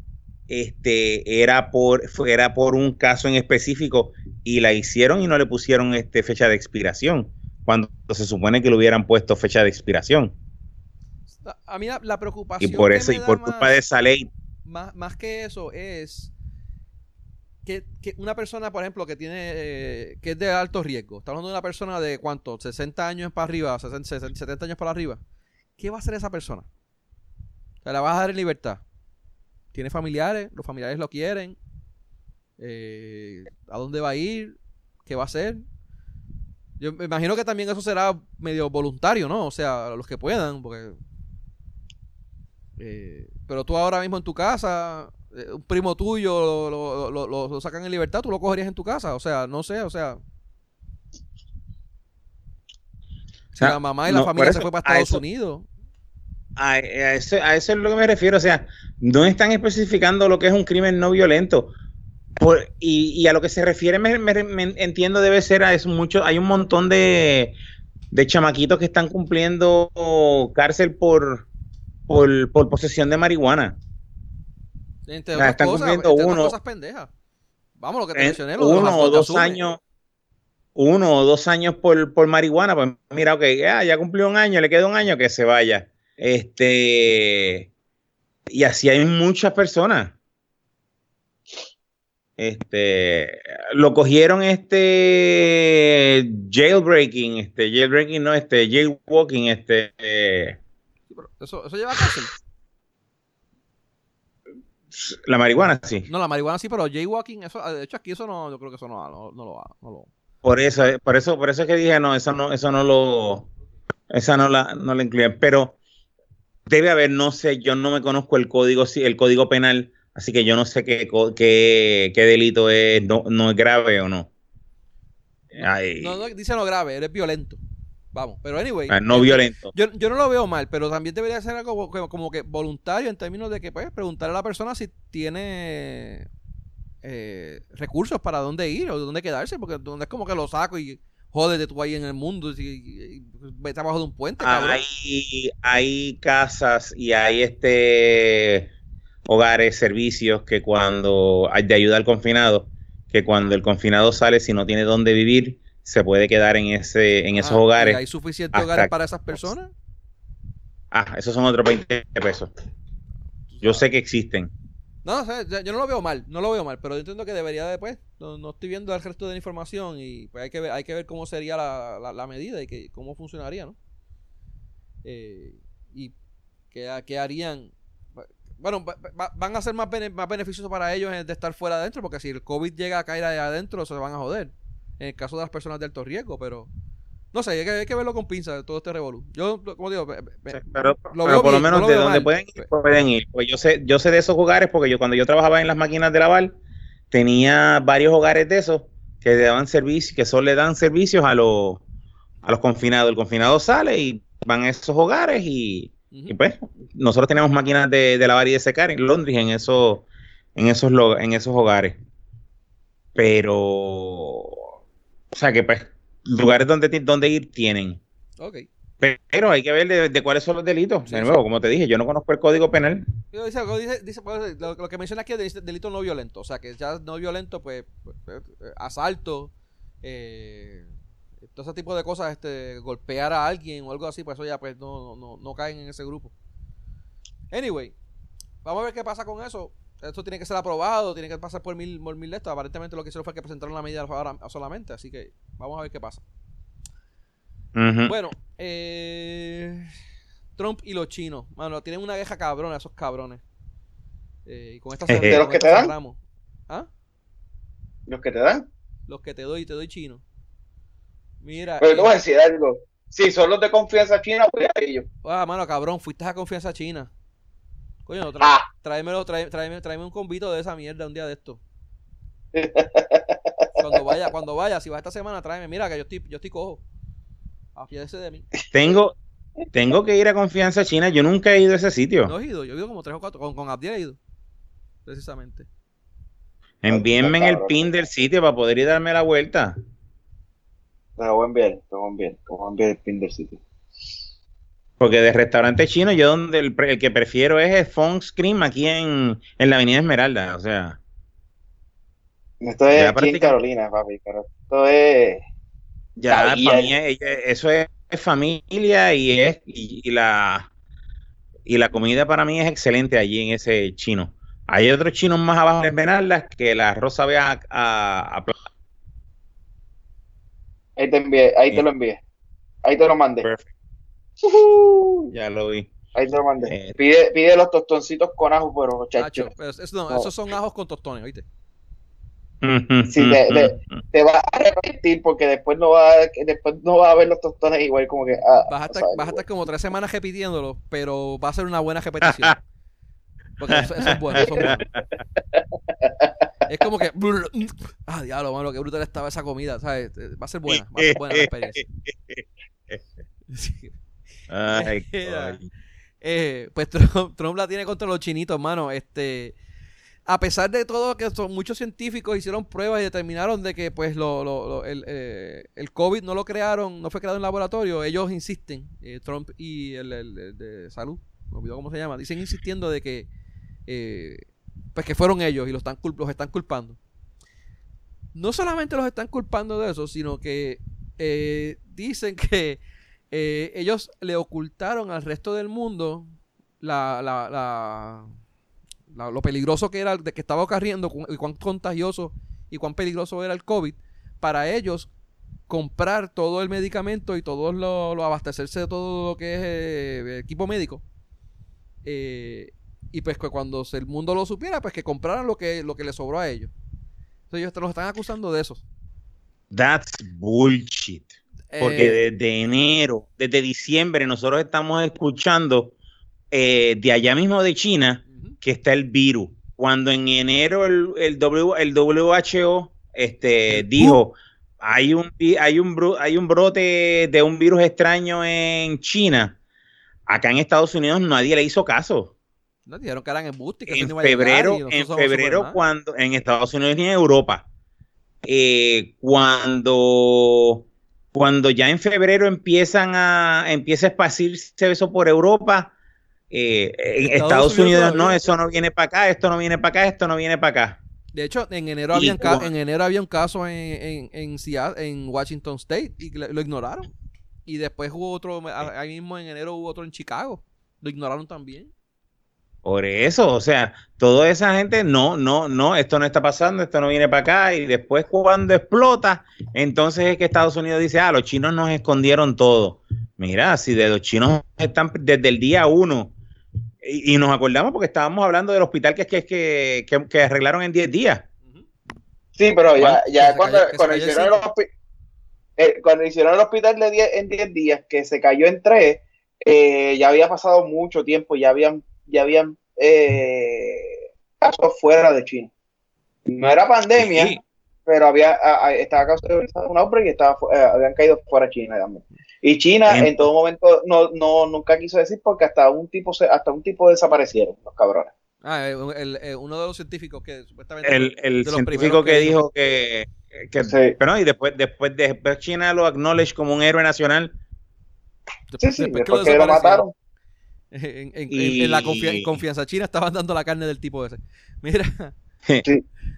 este era por era por un caso en específico y la hicieron y no le pusieron este fecha de expiración cuando se supone que le hubieran puesto fecha de expiración. A mí la, preocupación. Y por eso, y por culpa de esa ley. Más, más que eso es que, una persona, por ejemplo, que tiene eh, que es de alto riesgo, está hablando de una persona de cuánto, 60 años para arriba, 60, 70 años para arriba. ¿Qué va a hacer esa persona? ¿Se la vas a dar en libertad? ¿Tiene familiares? ¿Los familiares lo quieren? Eh, ¿A dónde va a ir? ¿Qué va a hacer? Yo me imagino que también eso será medio voluntario, ¿no? O sea, los que puedan, porque eh, pero tú ahora mismo en tu casa, eh, un primo tuyo lo, sacan en libertad, tú lo cogerías en tu casa. O sea, no sé, o sea. la mamá y la familia se fue para Estados Unidos. A, eso, es lo que me refiero. O sea, no están especificando lo que es un crimen no violento. y, a lo que se refiere, me, entiendo, debe ser a eso mucho. Hay un montón de, de chamaquitos que están cumpliendo cárcel por por, posesión de marihuana. Entre otras están cosas, cumpliendo uno, cosas pendejas. Vamos, lo que te mencioné. uno o dos años. Uno o dos años por, por marihuana, pues mira, ok, ya, ya cumplió un año, le queda un año que se vaya. Este. Y así hay muchas personas. Este, lo cogieron este jailbreaking, este jailbreaking no, este jailwalking, este eso, eso lleva cárcel. La marihuana sí. No, la marihuana sí, pero jaywalking, eso, de hecho aquí eso no, yo creo que eso no, no, no lo no lo. Por eso, por eso, por eso es que dije no, eso no, eso no lo, esa no la, no la incluye. Pero debe haber, no sé, yo no me conozco el código, el código penal, así que yo no sé qué, qué, qué delito es, no, no es grave o no. No, no dice no grave, eres violento. Vamos, pero anyway. Ah, no violento. Yo, no lo veo mal, pero también debería ser algo como, que voluntario en términos de que, pues, preguntarle a la persona si tiene eh, recursos para dónde ir o dónde quedarse, porque donde es como que lo saco y jódete tú ahí en el mundo y, vete abajo de un puente. Hay, hay casas y hay este hogares, servicios que cuando de ayuda al confinado, que cuando el confinado sale, si no tiene dónde vivir, se puede quedar en ese en esos ah, hogares. ¿Hay suficientes hogares para esas personas? Ah, esos son otros 20 pesos. Yo sé que existen. No, yo no lo veo mal, no lo veo mal, pero yo entiendo que debería después, no, estoy viendo el resto de la información y pues hay que ver, hay que ver cómo sería la, medida y que, cómo funcionaría, ¿no? Eh, y qué, harían. Bueno, van a ser más, más beneficiosos para ellos de estar fuera adentro, porque si el COVID llega a caer adentro, se van a joder en el caso de las personas de alto riesgo, pero no sé, hay que, verlo con pinza todo este revolú. Yo, como digo, pero, por lo menos de donde pueden ir, pueden ir. Pues yo sé, yo sé de esos hogares porque yo cuando yo trabajaba en las máquinas de lavar, tenía varios hogares de esos que le daban servicio, que solo le dan servicios a los a los confinados. El confinado sale y van a esos hogares y, pues nosotros tenemos máquinas de, lavar y de secar en Londres en esos en esos en esos hogares. Pero o sea que pues lugares donde, donde ir tienen. Ok. Pero hay que ver de, cuáles son los delitos. de nuevo, como te dije, yo no conozco el código penal. Dice, dice, pues, lo, que menciona aquí es delito no violento. O sea, que ya no violento, pues, pues, pues asalto, eh, todo ese tipo de cosas, este, golpear a alguien o algo así, pues eso ya pues no, no, no caen en ese grupo. Anyway, vamos a ver qué pasa con eso esto tiene que ser aprobado, tiene que pasar por mil, por mil de Aparentemente lo que hicieron fue que presentaron la medida ahora solamente, así que vamos a ver qué pasa. Bueno, eh, Trump y los chinos, mano, tienen una queja cabrona esos cabrones. Eh, y con esta ¿De los que te dan? cerramos. ¿Ah? Los que te dan. Los que te doy, te doy chino. Mira. Pero te voy a decir algo. Si son los de confianza china, voy a ellos. Ah, mano, cabrón, fuiste a confianza china. Coño, no, tra- Ah, tráemelo, trae- tráeme, tráeme un convito de esa mierda un día de esto. Cuando vaya, cuando vaya, si vas esta semana, tráeme. Mira que yo estoy, yo estoy cojo. Afiérdese de mí. Tengo, tengo que ir a Confianza China. Yo nunca he ido a ese sitio. No he ido, yo he ido como tres o cuatro. Con, con Abdiel he ido. Precisamente. Envíenme en el pin del sitio para poder ir a darme la vuelta. te lo voy a enviar, te lo voy a enviar. Te voy a enviar el pin del sitio. Porque de restaurante chino, yo donde el, el que prefiero es el Fong Scream aquí en, en la Avenida Esmeralda. O sea, Esto es aquí en Carolina, papi. Pero esto es. ya para mí es- eso es, familia y es y, y la y la comida para mí es excelente allí en ese chino. Hay otros chinos más abajo en Esmeralda que el arroz sabe a, a-. Ahí te envié, ahí te lo envié. Ahí te lo mandé. Perfecto. Ya lo vi. Ahí te lo mandé. Eh. Pide, pide los tostoncitos con ajo, pero chacho. Pero eso no, No. esos son ajos con tostones, ¿oíste? Sí, de- te vas a arrepentir porque después no va a, después no va a ver los tostones igual como que ah, Vas a, estar, vas a estar como tres semanas repitiéndolo, pero va a ser una buena repetición. Porque eso, eso es bueno, eso es bueno. Es como que. Ah, diablo, mano, qué brutal estaba esa comida, ¿sabes? Va a ser buena, va a ser buena la experiencia. Sí. Ay. Eh, pues Trump, Trump la tiene contra los chinitos, mano. Este, a pesar de todo que son muchos científicos hicieron pruebas y determinaron de que pues lo, lo- lo- el, eh, el COVID no lo crearon, no fue creado en laboratorio, ellos insisten, eh, Trump y el, el- el de salud, me olvidó cómo se llama, dicen insistiendo de que pues que fueron ellos y los están, los están culpando. No solamente los están culpando de eso, sino que dicen que eh, ellos le ocultaron al resto del mundo lo peligroso que era, de que estaba ocurriendo cu- y cuán contagioso y cuán peligroso era el COVID, para ellos comprar todo el medicamento y todo lo, lo abastecerse de todo lo que es eh, equipo médico. Eh, y pues que cuando el mundo lo supiera, pues que compraran lo que, lo que le sobró a ellos. Entonces ellos los están acusando de eso. That's bullshit. Porque Eh, desde enero, desde diciembre, nosotros estamos escuchando eh, de allá mismo de China que está el virus. Cuando en enero el, el, W- el WHO este, dijo hay un, hay, un, hay un brote de un virus extraño en China, acá en Estados Unidos nadie le hizo caso. No, dijeron que eran embustes. que En no llegar febrero, en febrero cuando en Estados Unidos y en Europa, eh, cuando cuando ya en febrero empiezan a empieza a esparcirse eso por Europa, eh, en Estados Estados, Unidos no, eso no viene para acá, esto no viene para acá, esto no viene para acá. De hecho, en enero, había un en enero había un caso en, en, en, Seattle- en Washington State y lo, ignoraron. Y después hubo otro, ahí mismo en enero hubo otro en Chicago. Lo ignoraron también. Por eso, o sea, toda esa gente, no, no, no, esto no está pasando, esto no viene para acá, y después cuando explota, entonces es que Estados Unidos dice, ah, los chinos nos escondieron todo. Mira, si de los chinos están desde el día uno, y, y nos acordamos porque estábamos hablando del hospital que, que, que, que, que arreglaron en 10 días. Sí, pero ya, ya se cuando, cayó- hicieron el sitio. hospi- eh, cuando hicieron el hospital de 10 en 10 días, que se cayó en 3, ya había pasado mucho tiempo, ya habían, ya habían eh, casos fuera de China. No era pandemia, Sí. pero había a- a- estaba causando un outbreak y estaba, eh, habían caído fuera de China también. Y China En- en todo momento no, no nunca quiso decir porque hasta un tipo se, hasta un tipo desaparecieron los cabrones. Ah, eh, el- el- uno de los científicos que supuestamente. El, el de los científico que dijo que, que Sí. pero no, y después, después, después China lo acknowledge como un héroe nacional. después- Sí, sí, después que después que lo mataron. En, en- Y- en la confianza china estaban dando la carne del tipo ese. Mira,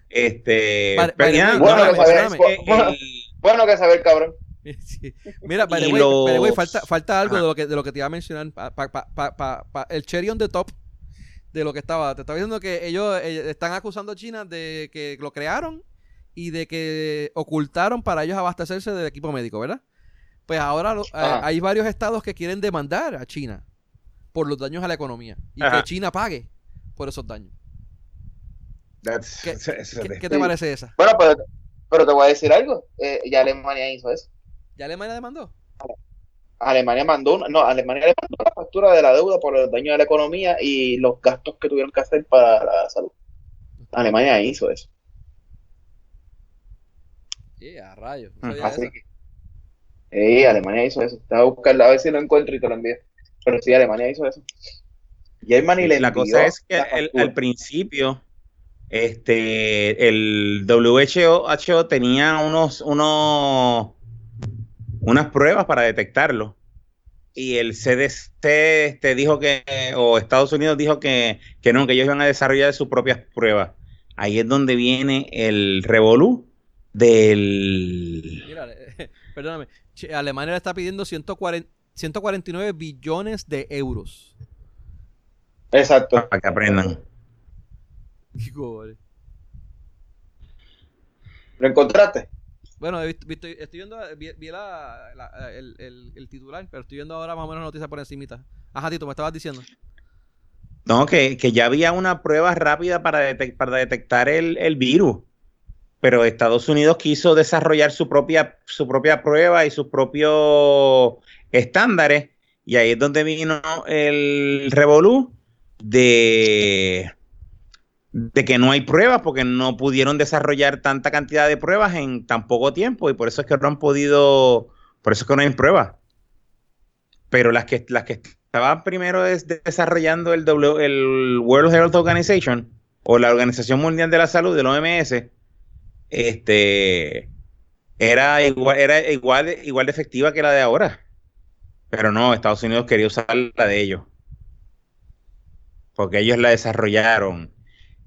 Este, pero ya, bueno, no, que saber- bueno, que saber, cabrón. sí. mira, by the Y way, by the way, los- falta, falta algo Ajá. de lo que de lo que te iba a mencionar. Pa- pa- pa- pa- pa- pa- el cherry on the top de lo que estaba. Te estaba diciendo que ellos eh, están acusando a China de que lo crearon y de que ocultaron para ellos abastecerse del equipo médico, ¿verdad? Pues ahora lo- eh, hay varios estados que quieren demandar a China por los daños a la economía y Ajá. que China pague por esos daños. That's- ¿Qué- eso- eso- ¿Qué, qué te parece esa? Bueno, pero, pero te voy a decir algo. eh, ya Alemania hizo eso. ¿Ya Alemania demandó? Alemania mandó una, no, Alemania le mandó la factura de la deuda por el daño de la economía y los gastos que tuvieron que hacer para la salud. Alemania hizo eso. Sí, a rayos. Mm, No sabía Así que, eh, Alemania hizo eso. Te voy a buscarla a ver si lo encuentro y te lo envío. Pero sí, Alemania hizo eso. Germany le la cosa es que el- al principio este el WHO tenía unos unos unas pruebas para detectarlo y el CDC este, dijo que o Estados Unidos dijo que, que no que ellos iban a desarrollar sus propias pruebas ahí es donde viene el revolú del Mira, perdóname. Alemania le está pidiendo 140 149 billones de euros. Exacto. para que aprendan Digo. ¿Lo encontraste? Bueno, he visto- visto- estoy viendo, vi, vi la- la- el, el- el titular, pero estoy viendo ahora más o menos noticias por encimita. Ajá, Tito, me estabas diciendo. No, que, que ya había una prueba rápida para detectar el, el virus, pero Estados Unidos quiso desarrollar su propia, su propia prueba y sus propios estándares, y ahí es donde vino el revolú de, de que no hay pruebas, porque no pudieron desarrollar tanta cantidad de pruebas en tan poco tiempo, y por eso es que no han podido, por eso es que no hay pruebas. Pero las que, las que estaban primero des- desarrollando el, W- el World Health Organization o la Organización Mundial de la Salud, del OMS, este, era igual, era igual, igual de efectiva que la de ahora. Pero no, Estados Unidos quería usar la de ellos. Porque ellos la desarrollaron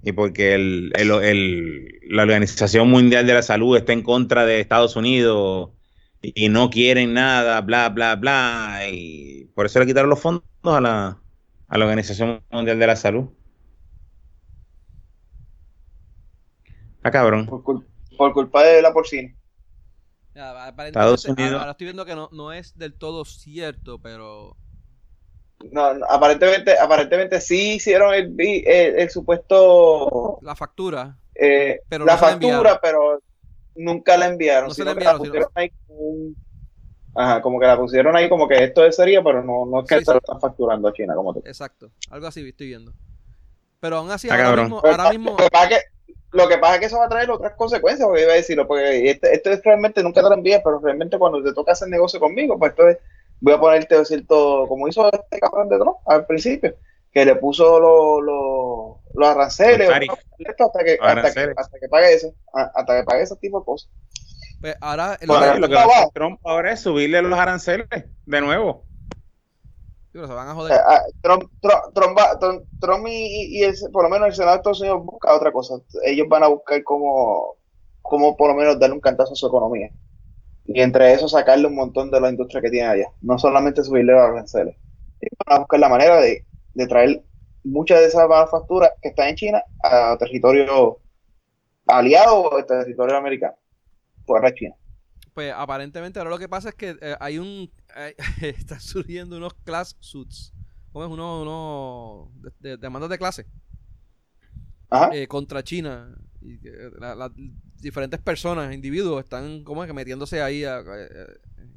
y porque el- el- el- la Organización Mundial de la Salud está en contra de Estados Unidos y no quieren nada, bla, bla, bla. Y por eso le quitaron los fondos a la, a la Organización Mundial de la Salud. Ah, cabrón. Por, cul- por culpa de la porcina. Ya, Estados Unidos- Ahora estoy viendo que no, no es del todo cierto, pero. No, no, aparentemente, aparentemente sí hicieron el, el, el supuesto La factura. eh, Pero la no la factura, pero nunca la enviaron. No se sino la que enviaron, pusieron ahí como un- Ajá, como que la pusieron ahí como que esto sería, pero no, no es que Sí, se lo están facturando a China como tú. Exacto. Algo así estoy viendo. Pero aún así, Está ahora cabrón. mismo, Pero ahora mismo. Que, lo que pasa es que eso va a traer otras consecuencias, porque iba a decirlo, porque este, esto es realmente, nunca te lo envías, pero realmente cuando te toca hacer negocio conmigo, pues entonces voy a ponerte cierto, como hizo este cabrón de Trump al principio, que le puso los los los aranceles, hasta que, hasta que, hasta que pague eso, hasta que pague ese tipo de cosas. pues, ahora. lo Bueno, que- lo que va a hacer Trump ahora es subirle los aranceles de nuevo. Digo, se van Eh, ah, Trump, Trump, Trump y, por lo menos el Senado de Estados Unidos busca otra cosa. Ellos van a buscar cómo, cómo por lo menos darle un cantazo a su economía. Y entre eso sacarle un montón de la industria que tienen allá. No solamente subirle los aranceles. Ellos van a buscar la manera de, de traer muchas de esas manufacturas que están en China a territorio aliado o territorio americano. Fuera de China. Pues aparentemente ahora lo que pasa es que eh, hay un. hay- están surgiendo unos class suits. ¿Cómo es? Unos. unos de, de- demandas de clase. Ajá. eh, contra China. Y la- las diferentes personas, individuos, están como que metiéndose ahí a, eh, eh,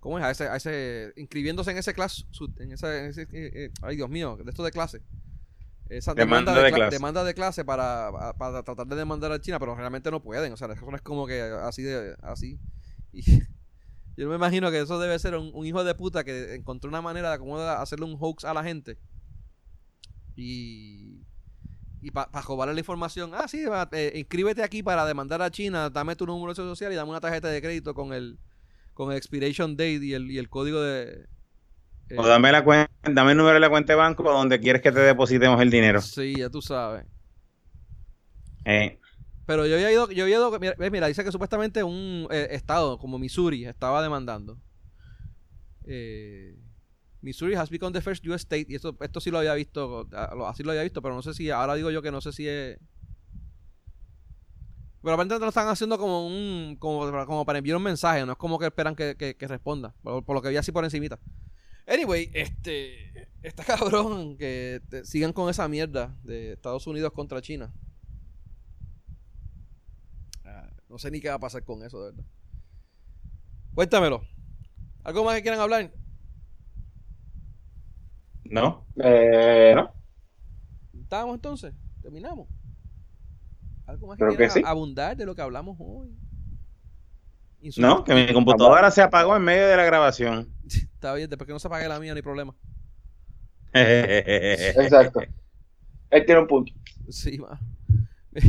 ¿cómo es? A ese, a ese, inscribiéndose en ese class, suit, en ese, en ese, eh, eh, ay Dios mío, de esto de clase. Esa Demanda demanda, de cla- clase. demanda de clase para, para tratar de demandar a China, pero realmente no pueden, o sea, eso no es como que así de, así. Y yo me imagino que eso debe ser un, un hijo de puta que encontró una manera de cómo hacerle un hoax a la gente. Y y para robarle la información, ah, sí, va, eh, inscríbete aquí para demandar a China, dame tu número de social y dame una tarjeta de crédito con el con el expiration date y el, y el código de... O dame, la cuen- dame el número de la cuenta de banco donde quieres que te depositemos el dinero. Sí, ya tú sabes. Eh, Pero yo había ido, yo había ido, mira, mira, dice que supuestamente un eh, estado como Missouri estaba demandando. Eh, Missouri has become the first US state, y esto, esto sí lo había visto, así lo había visto, pero no sé si, ahora digo yo que no sé si es... Pero aparentemente lo están haciendo como un, como, para- como para enviar un mensaje, no es como que esperan que, que- que responda, por, por lo que vi así por encimita. Anyway, este. Está cabrón que te, sigan con esa mierda de Estados Unidos contra China. Ah, no sé ni qué va a pasar con eso, de verdad. Cuéntamelo. ¿Algo más que quieran hablar? No. Eh, no. ¿Estamos entonces? ¿Terminamos? ¿Algo más que, Creo que sí. abundar de lo que hablamos hoy? No, que mi computadora se apagó en medio de la grabación. Está bien, después que no se apague la mía, no hay problema. Exacto. Él tiene un punto. Sí, mano.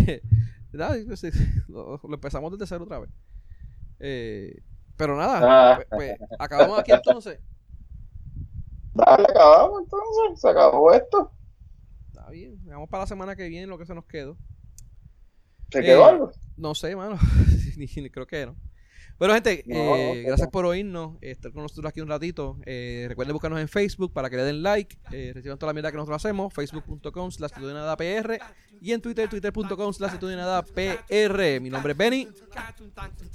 nada, pues, lo, lo empezamos desde cero otra vez. Eh, pero nada, Ah. pues, pues, acabamos aquí entonces. Dale, acabamos entonces. Se acabó esto. Está bien, vamos para la semana que viene lo que se nos quedó. ¿Se Eh, quedó algo? No sé, mano. Ni- ni creo que no. Bueno, gente, No, eh, no, gracias por oírnos, estar con nosotros aquí un ratito. Eh, recuerden buscarnos en Facebook para que le den like, eh, reciban toda la mierda que nosotros hacemos, facebook.com slash PR y en Twitter, twitter.com slash PR. Mi nombre es Benny.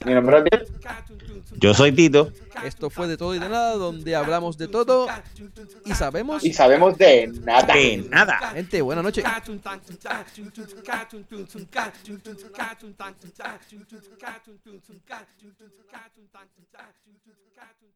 Mi nombre es. Yo soy Tito. Esto fue de todo y de nada, donde hablamos de todo y sabemos. Y sabemos de nada. De nada. Gente, buenas noches. cartoon, cartoon, cartoon, cartoon, cartoon.